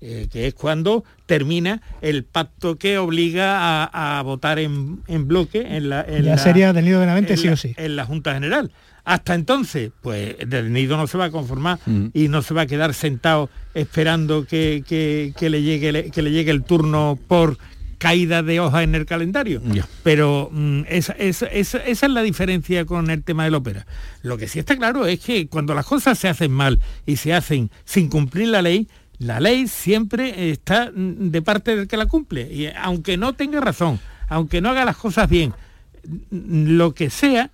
eh, que es cuando termina el pacto que obliga a, a votar en, en, bloque en la... En ya la, sería del nido Benavente sí la, o sí. En la Junta General. Hasta entonces, pues del nido no se va a conformar mm. y no se va a quedar sentado esperando que, que, que, le, llegue, que le llegue el turno por caída de hoja en el calendario. Yeah. Pero mm, esa, esa, esa, esa, es la diferencia con el tema del ópera. Lo que sí está claro es que cuando las cosas se hacen mal y se hacen sin cumplir la ley, la ley siempre está mm, de parte del que la cumple. Y aunque no tenga razón, aunque no haga las cosas bien, lo que sea,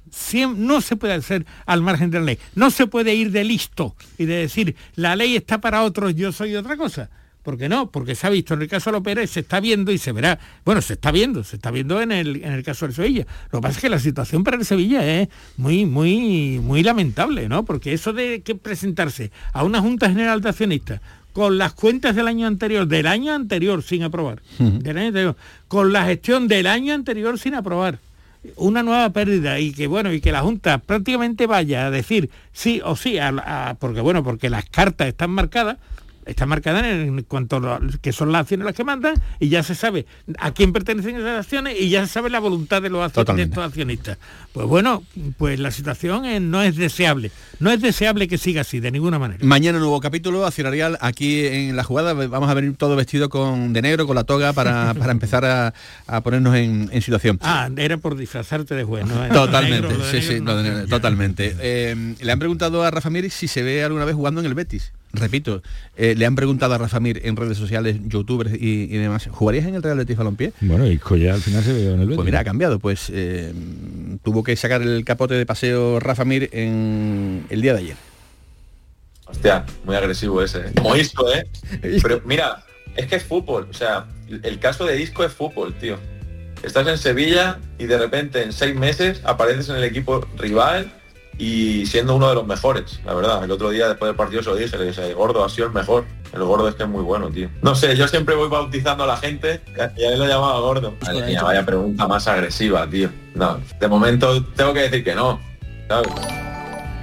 no se puede hacer al margen de la ley. No se puede ir de listo y de decir, la ley está para otros, yo soy otra cosa. ¿Por qué no? Porque se ha visto en el caso de López, se está viendo y se verá. Bueno, se está viendo, se está viendo en el, en el caso del Sevilla. Lo que pasa es que la situación para el Sevilla es muy, muy, muy lamentable, ¿no? Porque eso de que presentarse a una Junta General de Accionistas con las cuentas del año anterior, del año anterior sin aprobar, uh -huh. del año anterior, con la gestión del año anterior sin aprobar, una nueva pérdida y que bueno y que la junta prácticamente vaya a decir sí o sí a, a, porque bueno porque las cartas están marcadas están marcadas en cuanto a lo, que son las acciones las que mandan y ya se sabe a quién pertenecen esas acciones y ya se sabe la voluntad de los accionistas, de estos accionistas. Pues bueno, pues la situación es, no es deseable. No es deseable que siga así, de ninguna manera. Mañana nuevo capítulo accionarial aquí en la jugada. Vamos a venir todo vestido con de negro, con la toga, para, para empezar a, a ponernos en, en, situación. Ah, era por disfrazarte de juez, ¿no? Totalmente, negro, sí, sí, no, no, totalmente. Eh, le han preguntado a Rafa Mir si se ve alguna vez jugando en el Betis repito, eh, le han preguntado a Rafa Mir en redes sociales, youtubers y, y, demás, ¿jugarías en el Real Betis Balompié? Bueno, y ya al final se ve en el Betis. Pues mira, ha cambiado, pues eh, tuvo que sacar el capote de paseo Rafa Mir en el día de ayer. Hostia, muy agresivo ese, ¿eh? Como Isco, ¿eh? Pero mira, es que es fútbol, o sea, el caso de Isco es fútbol, tío. Estás en Sevilla y de repente en seis meses apareces en el equipo rival y siendo uno de los mejores, la verdad. El otro día después del partido se lo dije, le dije, el gordo ha sido el mejor. El gordo es que es muy bueno, tío. No sé, yo siempre voy bautizando a la gente y a él lo llamaba gordo. Madre mía, vaya pregunta más agresiva, tío. No, de momento tengo que decir que no, ¿sabes?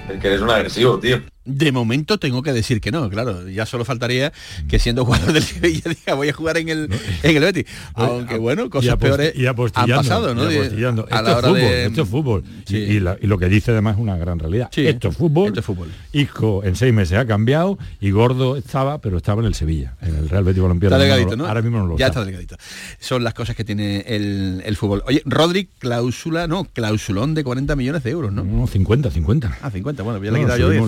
Es que eres un agresivo, tío. De momento tengo que decir que no, claro, ya solo faltaría que siendo jugador del Sevilla diga voy a jugar en el, en el Betis. Aunque bueno, cosas y peores y han pasado, ¿no? Y esto, es fútbol, de... esto es fútbol, sí. y, la, lo que dice además es una gran realidad. Sí, esto es fútbol. Esto es fútbol. Hijo en seis meses ha cambiado y Gordo estaba, pero estaba en el Sevilla, en el Real Betis Balompié. Está delgadito, ¿no? Ahora mismo no lo Ya está. está delgadito. Son las cosas que tiene el, el fútbol. Oye, Rodri, cláusula, no, clausulón de 40 millones de euros, ¿no? No, 50, 50. Ah, 50, bueno, ya no, le he quitado yo 10.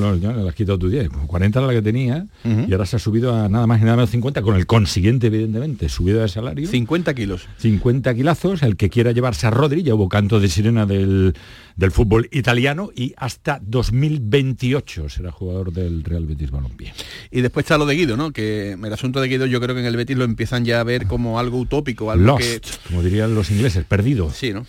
Has quitado tu 10. 40 era la que tenía uh -huh. y ahora se ha subido a nada más y nada menos 50 con el consiguiente evidentemente subida de salario. 50 kilos. 50 kilazos el que quiera llevarse a Rodri ya hubo canto de sirena del, del fútbol italiano y hasta 2028 será jugador del Real Betis Balompié. Y después está lo de Guido no que el asunto de Guido yo creo que en el Betis lo empiezan ya a ver como algo utópico algo Lost, que como dirían los ingleses perdido. Sí no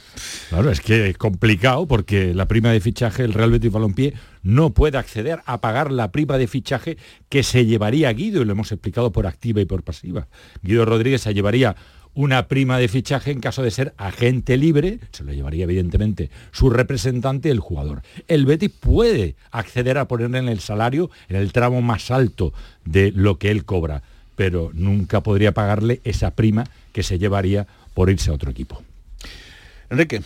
claro es que es complicado porque la prima de fichaje el Real Betis Balompié no puede acceder a pagar la prima de fichaje que se llevaría Guido, y lo hemos explicado por activa y por pasiva. Guido Rodríguez se llevaría una prima de fichaje en caso de ser agente libre, se lo llevaría evidentemente su representante, el jugador. El Betis puede acceder a ponerle en el salario en el tramo más alto de lo que él cobra, pero nunca podría pagarle esa prima que se llevaría por irse a otro equipo. Enrique,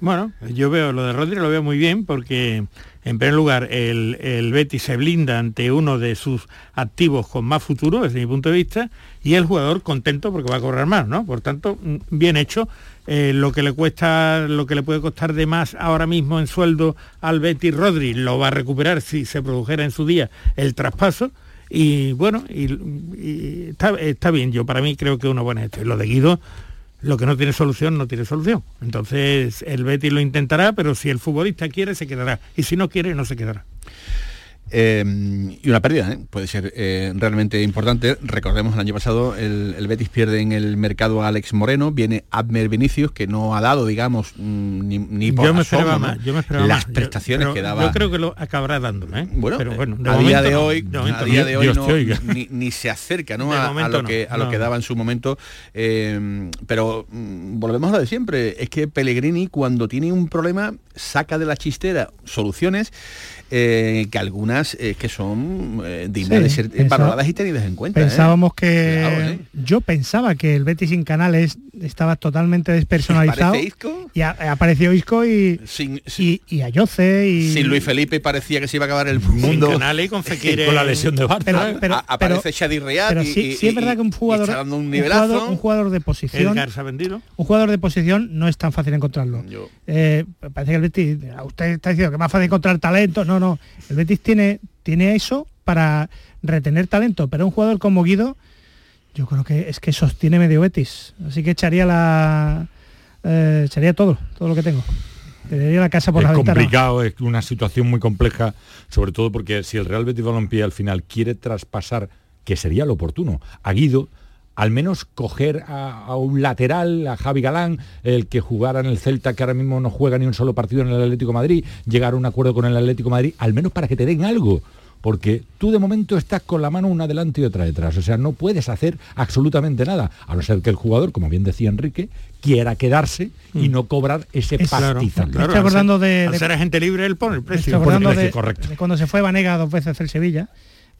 bueno, yo veo lo de Rodri lo veo muy bien porque en primer lugar el, el, Betis se blinda ante uno de sus activos con más futuro desde mi punto de vista y el jugador contento porque va a cobrar más, ¿no? Por tanto, bien hecho. Eh, lo que le cuesta, lo que le puede costar de más ahora mismo en sueldo al Betis Rodri lo va a recuperar si se produjera en su día el traspaso. Y bueno, y, está, está, bien, yo para mí creo que una buena gestión. Lo de Guido, lo que no tiene solución no tiene solución. Entonces el Betis lo intentará, pero si el futbolista quiere se quedará y si no quiere no se quedará. Eh, y una pérdida, ¿eh? puede ser eh, realmente importante. Recordemos, el año pasado el, el, Betis pierde en el mercado a Alex Moreno, viene Abner Vinicius, que no ha dado, digamos, mm, ni, ni por yo me asomo, esperaba ¿no? más, yo me esperaba las más. prestaciones yo, que daba. Yo creo que lo acabará dando, ¿eh? Bueno, pero bueno de a día de hoy, de a día de hoy no, ni, ni, se acerca ¿no? A, a, lo que, a lo que daba en su momento. Eh, pero mm, volvemos a lo de siempre, es que Pellegrini cuando tiene un problema saca de la chistera soluciones eh, que algunas eh, que son eh, dignas de Sí, ser pensaba- valoradas y tenidas en cuenta. ¿eh? Pensábamos que yo pensaba que el Betis sin canales estaba totalmente despersonalizado Isco. y a- apareció Isco y sin, y, y Ayoce y Sin Luis Felipe parecía que se iba a acabar el mundo. Canales y con Fekir Con la lesión de Barça. Pero- A- pero- a- aparece Shadi Riyad pero y, sí, y- sí es y- verdad que un y jugador está dando un jugador, un jugador de posición Edgar se ha vendido. un jugador de posición no es tan fácil encontrarlo. Eh, parece que el Betis, usted está diciendo que es más fácil encontrar talento. No, no. El Betis tiene, tiene eso para retener talento, pero un jugador como Guido, yo creo que es que sostiene medio Betis. Así que echaría la eh, echaría todo, todo lo que tengo. Tiraría la casa por es la ventana. complicado, es una situación muy compleja, sobre todo porque si el Real Betis Balompié al final quiere traspasar, que sería lo oportuno, a Guido, al menos coger a, a un lateral, a Javi Galán, el que jugara en el Celta, que ahora mismo no juega ni un solo partido en el Atlético de Madrid, llegar a un acuerdo con el Atlético de Madrid, al menos para que te den algo. Porque tú de momento estás con la mano una delante y otra detrás. O sea, no puedes hacer absolutamente nada. A no ser que el jugador, como bien decía Enrique, quiera quedarse y no cobrar ese Es- pastizal. claro, acordando de- al ser agente libre, él pone el precio. estoy acordando precio, de, correcto. de cuando se fue Vanega dos veces el Sevilla.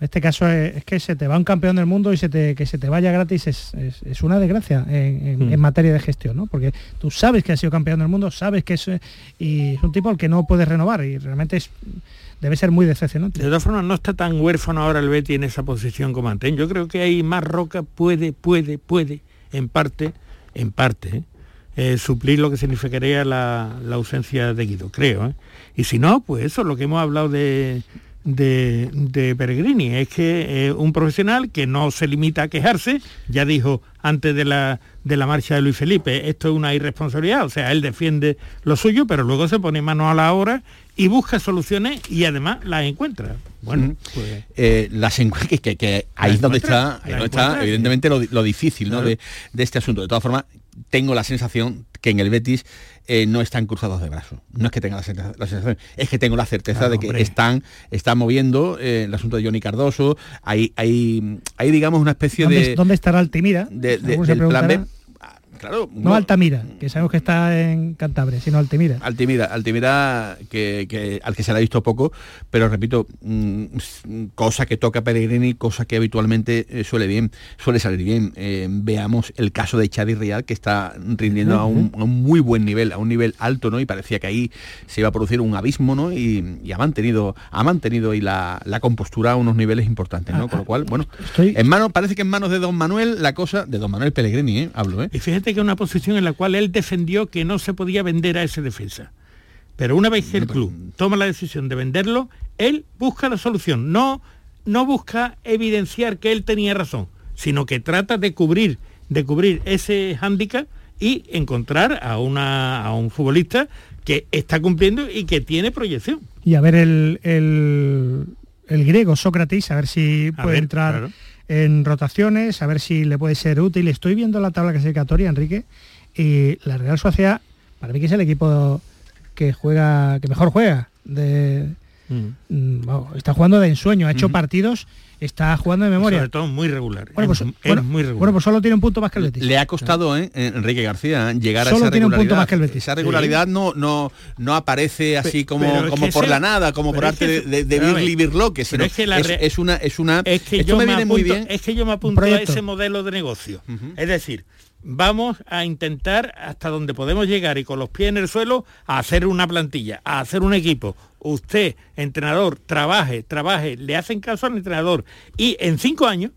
En este caso es, es que se te va un campeón del mundo y se te, que se te vaya gratis es, es- es una desgracia en, en- Mm. en materia de gestión, ¿no? Porque tú sabes que ha sido campeón del mundo, sabes que es y es un tipo al que no puedes renovar y realmente es debe ser muy decepcionante. De todas formas, no está tan huérfano ahora el Betty en esa posición como antes. Yo creo que hay más roca, puede, puede, puede, en parte, en parte, ¿eh? eh, suplir lo que significaría la, la ausencia de Guido, creo. ¿eh? Y si no, pues eso, lo que hemos hablado de, de, Peregrini, es que un profesional que no se limita a quejarse, ya dijo antes de la, de la marcha de Luis Felipe, esto es una irresponsabilidad, o sea, él defiende lo suyo, pero luego se pone mano a la obra y busca soluciones y además las encuentra. Bueno, pues, Eh, las que, que- que ahí es donde está, donde está evidentemente lo, lo difícil de, de este asunto. De todas formas, tengo la sensación que en el Betis eh, no están cruzados de brazos. No es que tenga la, sen- la sensación, es que tengo la certeza Claro, de que hombre. están, están moviendo eh, el asunto de Johnny Cardoso. Hay, hay, hay digamos, una especie ¿Dónde, de, dónde estará Altimira? de- de- del plan B. Ah, Claro, No Altamira, que sabemos que está en Cantabria, sino Altimira. Altimira, Altimira que, que- al que se le ha visto poco, pero repito, mm, cosa que toca Pellegrini, cosa que habitualmente eh, suele bien, suele salir bien. Eh, veamos el caso de Chadi Real, que está rindiendo a un, a un muy buen nivel, a un nivel alto, ¿no? Y parecía que ahí se iba a producir un abismo, ¿no? Y, y ha mantenido, ha mantenido y la, la compostura a unos niveles importantes, ¿no? Con lo cual, bueno, en manos, parece que en manos de Don Manuel la cosa, de Don Manuel Pellegrini, ¿eh? Hablo, ¿eh? Y fíjate que es una posición en la cual él defendió que no se podía vender a ese defensa. Pero una vez que el club toma la decisión de venderlo, él busca la solución. No, no busca evidenciar que él tenía razón, sino que trata de cubrir, de cubrir ese hándicap y encontrar a, una, a un futbolista que está cumpliendo y que tiene proyección. y a ver el, el, el griego Sócrates, a ver si A puede ver, entrar claro. En rotaciones, a ver si le puede ser útil. Estoy viendo la tabla clasificatoria, Enrique, y la Real Sociedad, para mí que es el equipo que juega, que mejor juega. De, mm, está jugando de ensueño, ha hecho partidos, está jugando de memoria. Sobre todo muy regular. Bueno, pues, es, muy regular. bueno, pues solo tiene un punto más que el Betis. Le ha costado ¿eh? Enrique García ¿eh? llegar Solo a esa tiene un regularidad. punto más que el Betis. Esa regularidad no, no, no aparece así como, como por ese- la nada, como por arte que de, de, de ver, Birloque, sino es que la es, re- es una es una es que esto yo me me, viene apunto, muy bien. es que yo me apunto a ese modelo de negocio. Es decir, vamos a intentar hasta donde podemos llegar y con los pies en el suelo a hacer una plantilla, a hacer un equipo. Usted, entrenador, trabaje, trabaje, le hacen caso al entrenador y en cinco años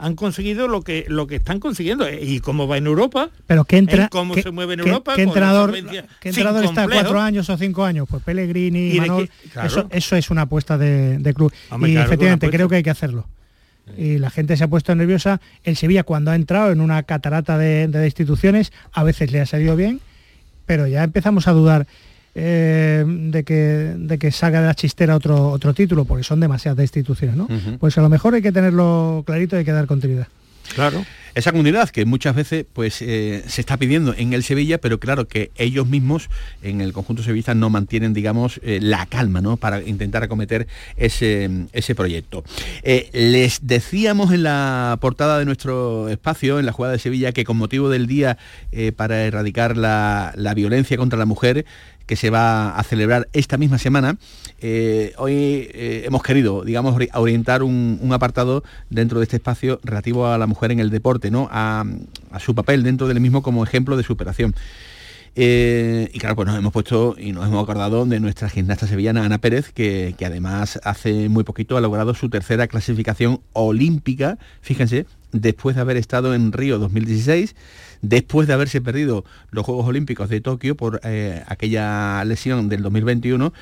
han conseguido lo que lo que están consiguiendo y cómo va en Europa Pero qué, entra- ¿eh? cómo qué- se mueve en Europa qué entrenador, qué entrenador está cuatro años o cinco años? Pues Pellegrini, ¿Y de Manol, qué? Claro. eso, eso es una apuesta de, de club. Hombre, y claro efectivamente creo que hay que hacerlo. Y la gente se ha puesto nerviosa. El Sevilla cuando ha entrado en una catarata de, de instituciones, a veces le ha salido bien, pero ya empezamos a dudar eh, de, que, de que salga de la chistera otro, otro título, porque son demasiadas instituciones, ¿no? Pues a lo mejor hay que tenerlo clarito y hay que dar continuidad. Claro. Esa comunidad que muchas veces pues eh, se está pidiendo en el Sevilla, pero claro que ellos mismos en el conjunto sevillista no mantienen, digamos, eh, la calma, ¿no? Para intentar acometer ese, ese proyecto. Eh, les decíamos en la portada de nuestro espacio, en la jugada de Sevilla, que con motivo del día para erradicar la, la violencia contra la mujer, que se va a celebrar esta misma semana, eh, hoy eh, hemos querido, digamos, orientar un, apartado dentro de este espacio relativo a la mujer en el deporte, ¿no? a, su papel dentro del mismo como ejemplo de superación. Eh, y claro, pues nos hemos puesto y nos hemos acordado de nuestra gimnasta sevillana Ana Pérez, que, además hace muy poquito ha logrado su tercera clasificación olímpica, fíjense, después de haber estado en Río 2016, después de haberse perdido los Juegos Olímpicos de Tokio por eh, aquella lesión del 2021,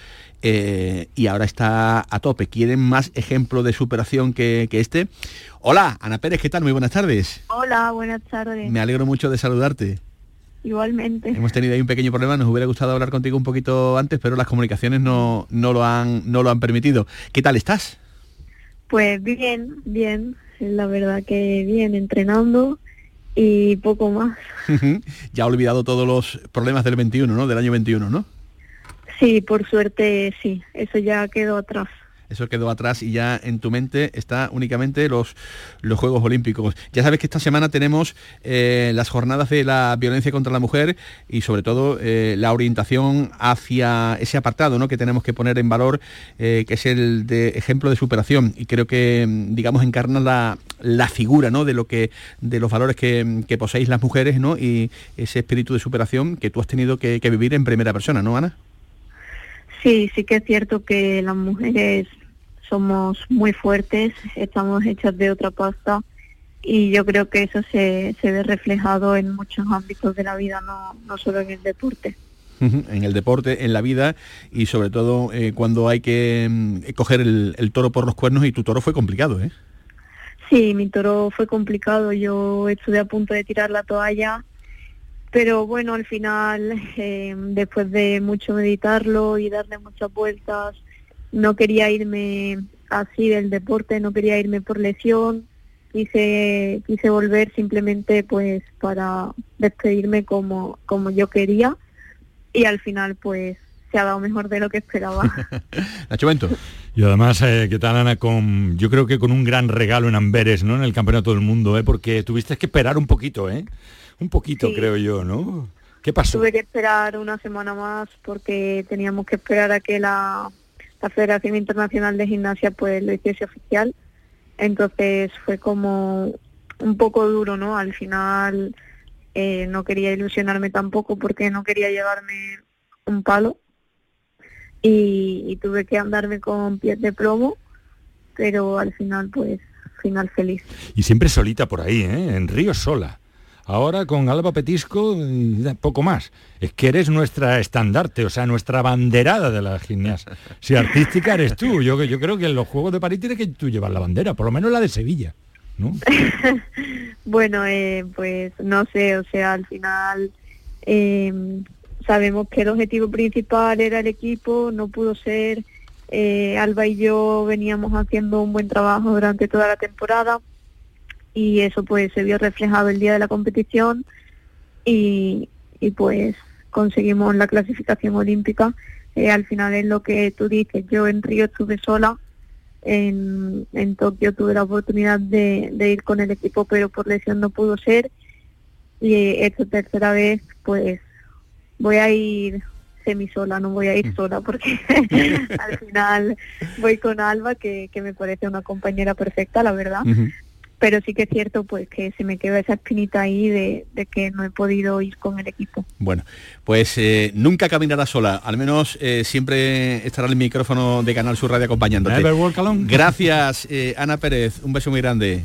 eh, y ahora está a tope. ¿Quieren más ejemplo de superación que, que, este? Hola, Ana Pérez, ¿qué tal? Muy buenas tardes. Hola, buenas tardes. Me alegro mucho de saludarte. Igualmente. Hemos tenido ahí un pequeño problema, nos hubiera gustado hablar contigo un poquito antes, pero las comunicaciones no, no, lo, han, no lo han permitido. ¿Qué tal estás? Pues bien, bien, la verdad que bien, entrenando y poco más. ya ha olvidado todos los problemas del 21, ¿no? Del año 21, ¿no? Sí, por suerte sí, eso ya quedó atrás eso quedó atrás y ya en tu mente está únicamente los, los Juegos Olímpicos. Ya sabes que esta semana tenemos eh, las jornadas de la violencia contra la mujer y sobre todo eh, la orientación hacia ese apartado ¿no? que tenemos que poner en valor, eh, que es el de ejemplo de superación. Y creo que, digamos, encarna la, la figura ¿no? de, lo que, de los valores que, que poseéis las mujeres ¿no? y ese espíritu de superación que tú has tenido que vivir en primera persona, ¿no, Ana? Sí, sí que es cierto que las mujeres somos muy fuertes, estamos hechas de otra pasta y yo creo que eso se, se ve reflejado en muchos ámbitos de la vida, no, no solo en el deporte. En el deporte, en la vida y sobre todo eh, cuando hay que mm, coger el, el, toro por los cuernos y tu toro fue complicado, ¿eh? Sí, mi toro fue complicado, yo estuve a punto de tirar la toalla pero bueno, al final, eh, después de mucho meditarlo y darle muchas vueltas, no quería irme así del deporte, no quería irme por lesión, quise, quise volver simplemente pues para despedirme como, como yo quería y al final pues se ha dado mejor de lo que esperaba. Nacho Bento. Y además, eh, ¿qué tal Ana? Con, yo creo que con un gran regalo en Amberes, ¿no? En el Campeonato del Mundo, ¿eh? Porque tuviste que esperar un poquito, ¿eh? Un poquito, creo yo, ¿no? ¿Qué pasó? Tuve que esperar una semana más porque teníamos que esperar a que la, Federación Internacional de Gimnasia pues lo hiciese oficial. Entonces fue como un poco duro, ¿no? Al final eh, no quería ilusionarme tampoco porque no quería llevarme un palo y, y tuve que andarme con pies de plomo, pero al final pues final feliz. Y siempre solita por ahí, ¿eh? En Río sola. Ahora con Alba Petisco, poco más. Es que eres nuestra estandarte, o sea, nuestra banderada de la gimnasia. Si artística eres tú, yo, yo creo que en los Juegos de París tiene que tú llevar la bandera, por lo menos la de Sevilla, ¿no? bueno, eh, pues no sé, o sea, al final em, sabemos que el objetivo principal era el equipo, no pudo ser. Eh, Alba y yo veníamos haciendo un buen trabajo durante toda la temporada y eso pues se vio reflejado el día de la competición y, y pues conseguimos la clasificación olímpica. Eh, al final es lo que tú dices, yo en Río estuve sola, en, en Tokio tuve la oportunidad de, de, ir con el equipo, pero por lesión no pudo ser. Y esta tercera vez, pues voy a ir semi sola, no voy a ir sola porque al final voy con Alba, que, que me parece una compañera perfecta, la verdad pero sí que es cierto pues que se me quedó esa espinita ahí de, que no he podido ir con el equipo. Bueno, pues eh, nunca caminará sola, al menos eh, siempre estará el micrófono de Canal Sur Radio acompañándote. Gracias, eh, Ana Pérez, un beso muy grande.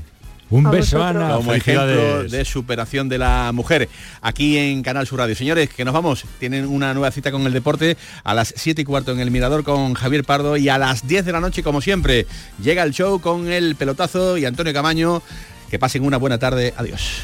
Un beso, Ana. Como ejemplo de superación de la mujer aquí en Canal Sur Radio. Señores, que nos vamos. Tienen una nueva cita con el deporte a las 7 y cuarto en el Mirador con Javier Pardo y a las 10 de la noche, como siempre, llega el show con el pelotazo y Antonio Camaño. Que pasen una buena tarde. Adiós.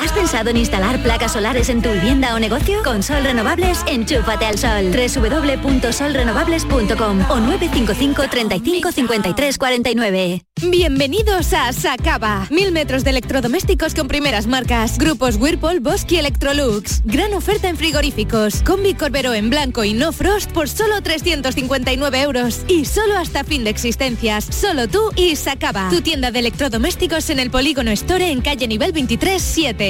¿Has pensado en instalar placas solares en tu vivienda o negocio? Con Sol Renovables, enchúfate al sol. www.solrenovables.com o 955 35 53 49. Bienvenidos a Sacaba. Mil metros de electrodomésticos con primeras marcas. Grupos Whirlpool, Bosque y Electrolux. Gran oferta en frigoríficos. Combi Corbero en blanco y no frost por solo 359 euros. Y solo hasta fin de existencias. Solo tú y Sacaba. Tu tienda de electrodomésticos en el Polígono Store en calle nivel 23 7.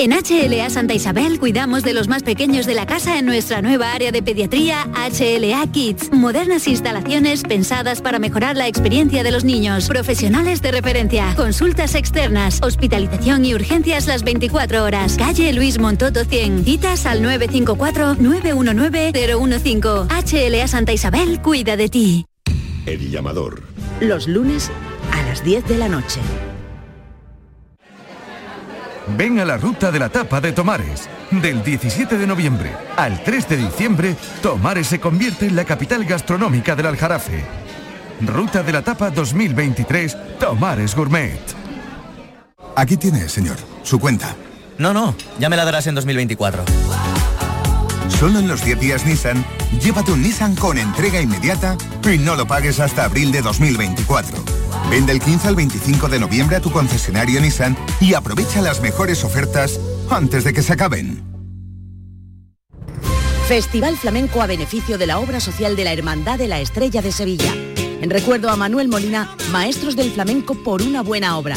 En HLA Santa Isabel cuidamos de los más pequeños de la casa en nuestra nueva área de pediatría HLA Kids. Modernas instalaciones pensadas para mejorar la experiencia de los niños. Profesionales de referencia. Consultas externas. Hospitalización y urgencias las 24 horas. Calle Luis Montoto 100. Citas al 954-919-015. HLA Santa Isabel cuida de ti. El llamador. Los lunes a las 10 de la noche. Ven a la ruta de la tapa de Tomares. Del 17 de noviembre al 3 de diciembre, Tomares se convierte en la capital gastronómica del Aljarafe. Ruta de la tapa 2023, Tomares Gourmet. Aquí tiene, señor, su cuenta. No, no, ya me la darás en 2024. Solo en los 10 días Nissan, llévate un Nissan con entrega inmediata y no lo pagues hasta abril de 2024. Vende el 15 al 25 de noviembre a tu concesionario Nissan y aprovecha las mejores ofertas antes de que se acaben. Festival Flamenco a beneficio de la obra social de la Hermandad de la Estrella de Sevilla. En recuerdo a Manuel Molina, maestros del flamenco por una buena obra.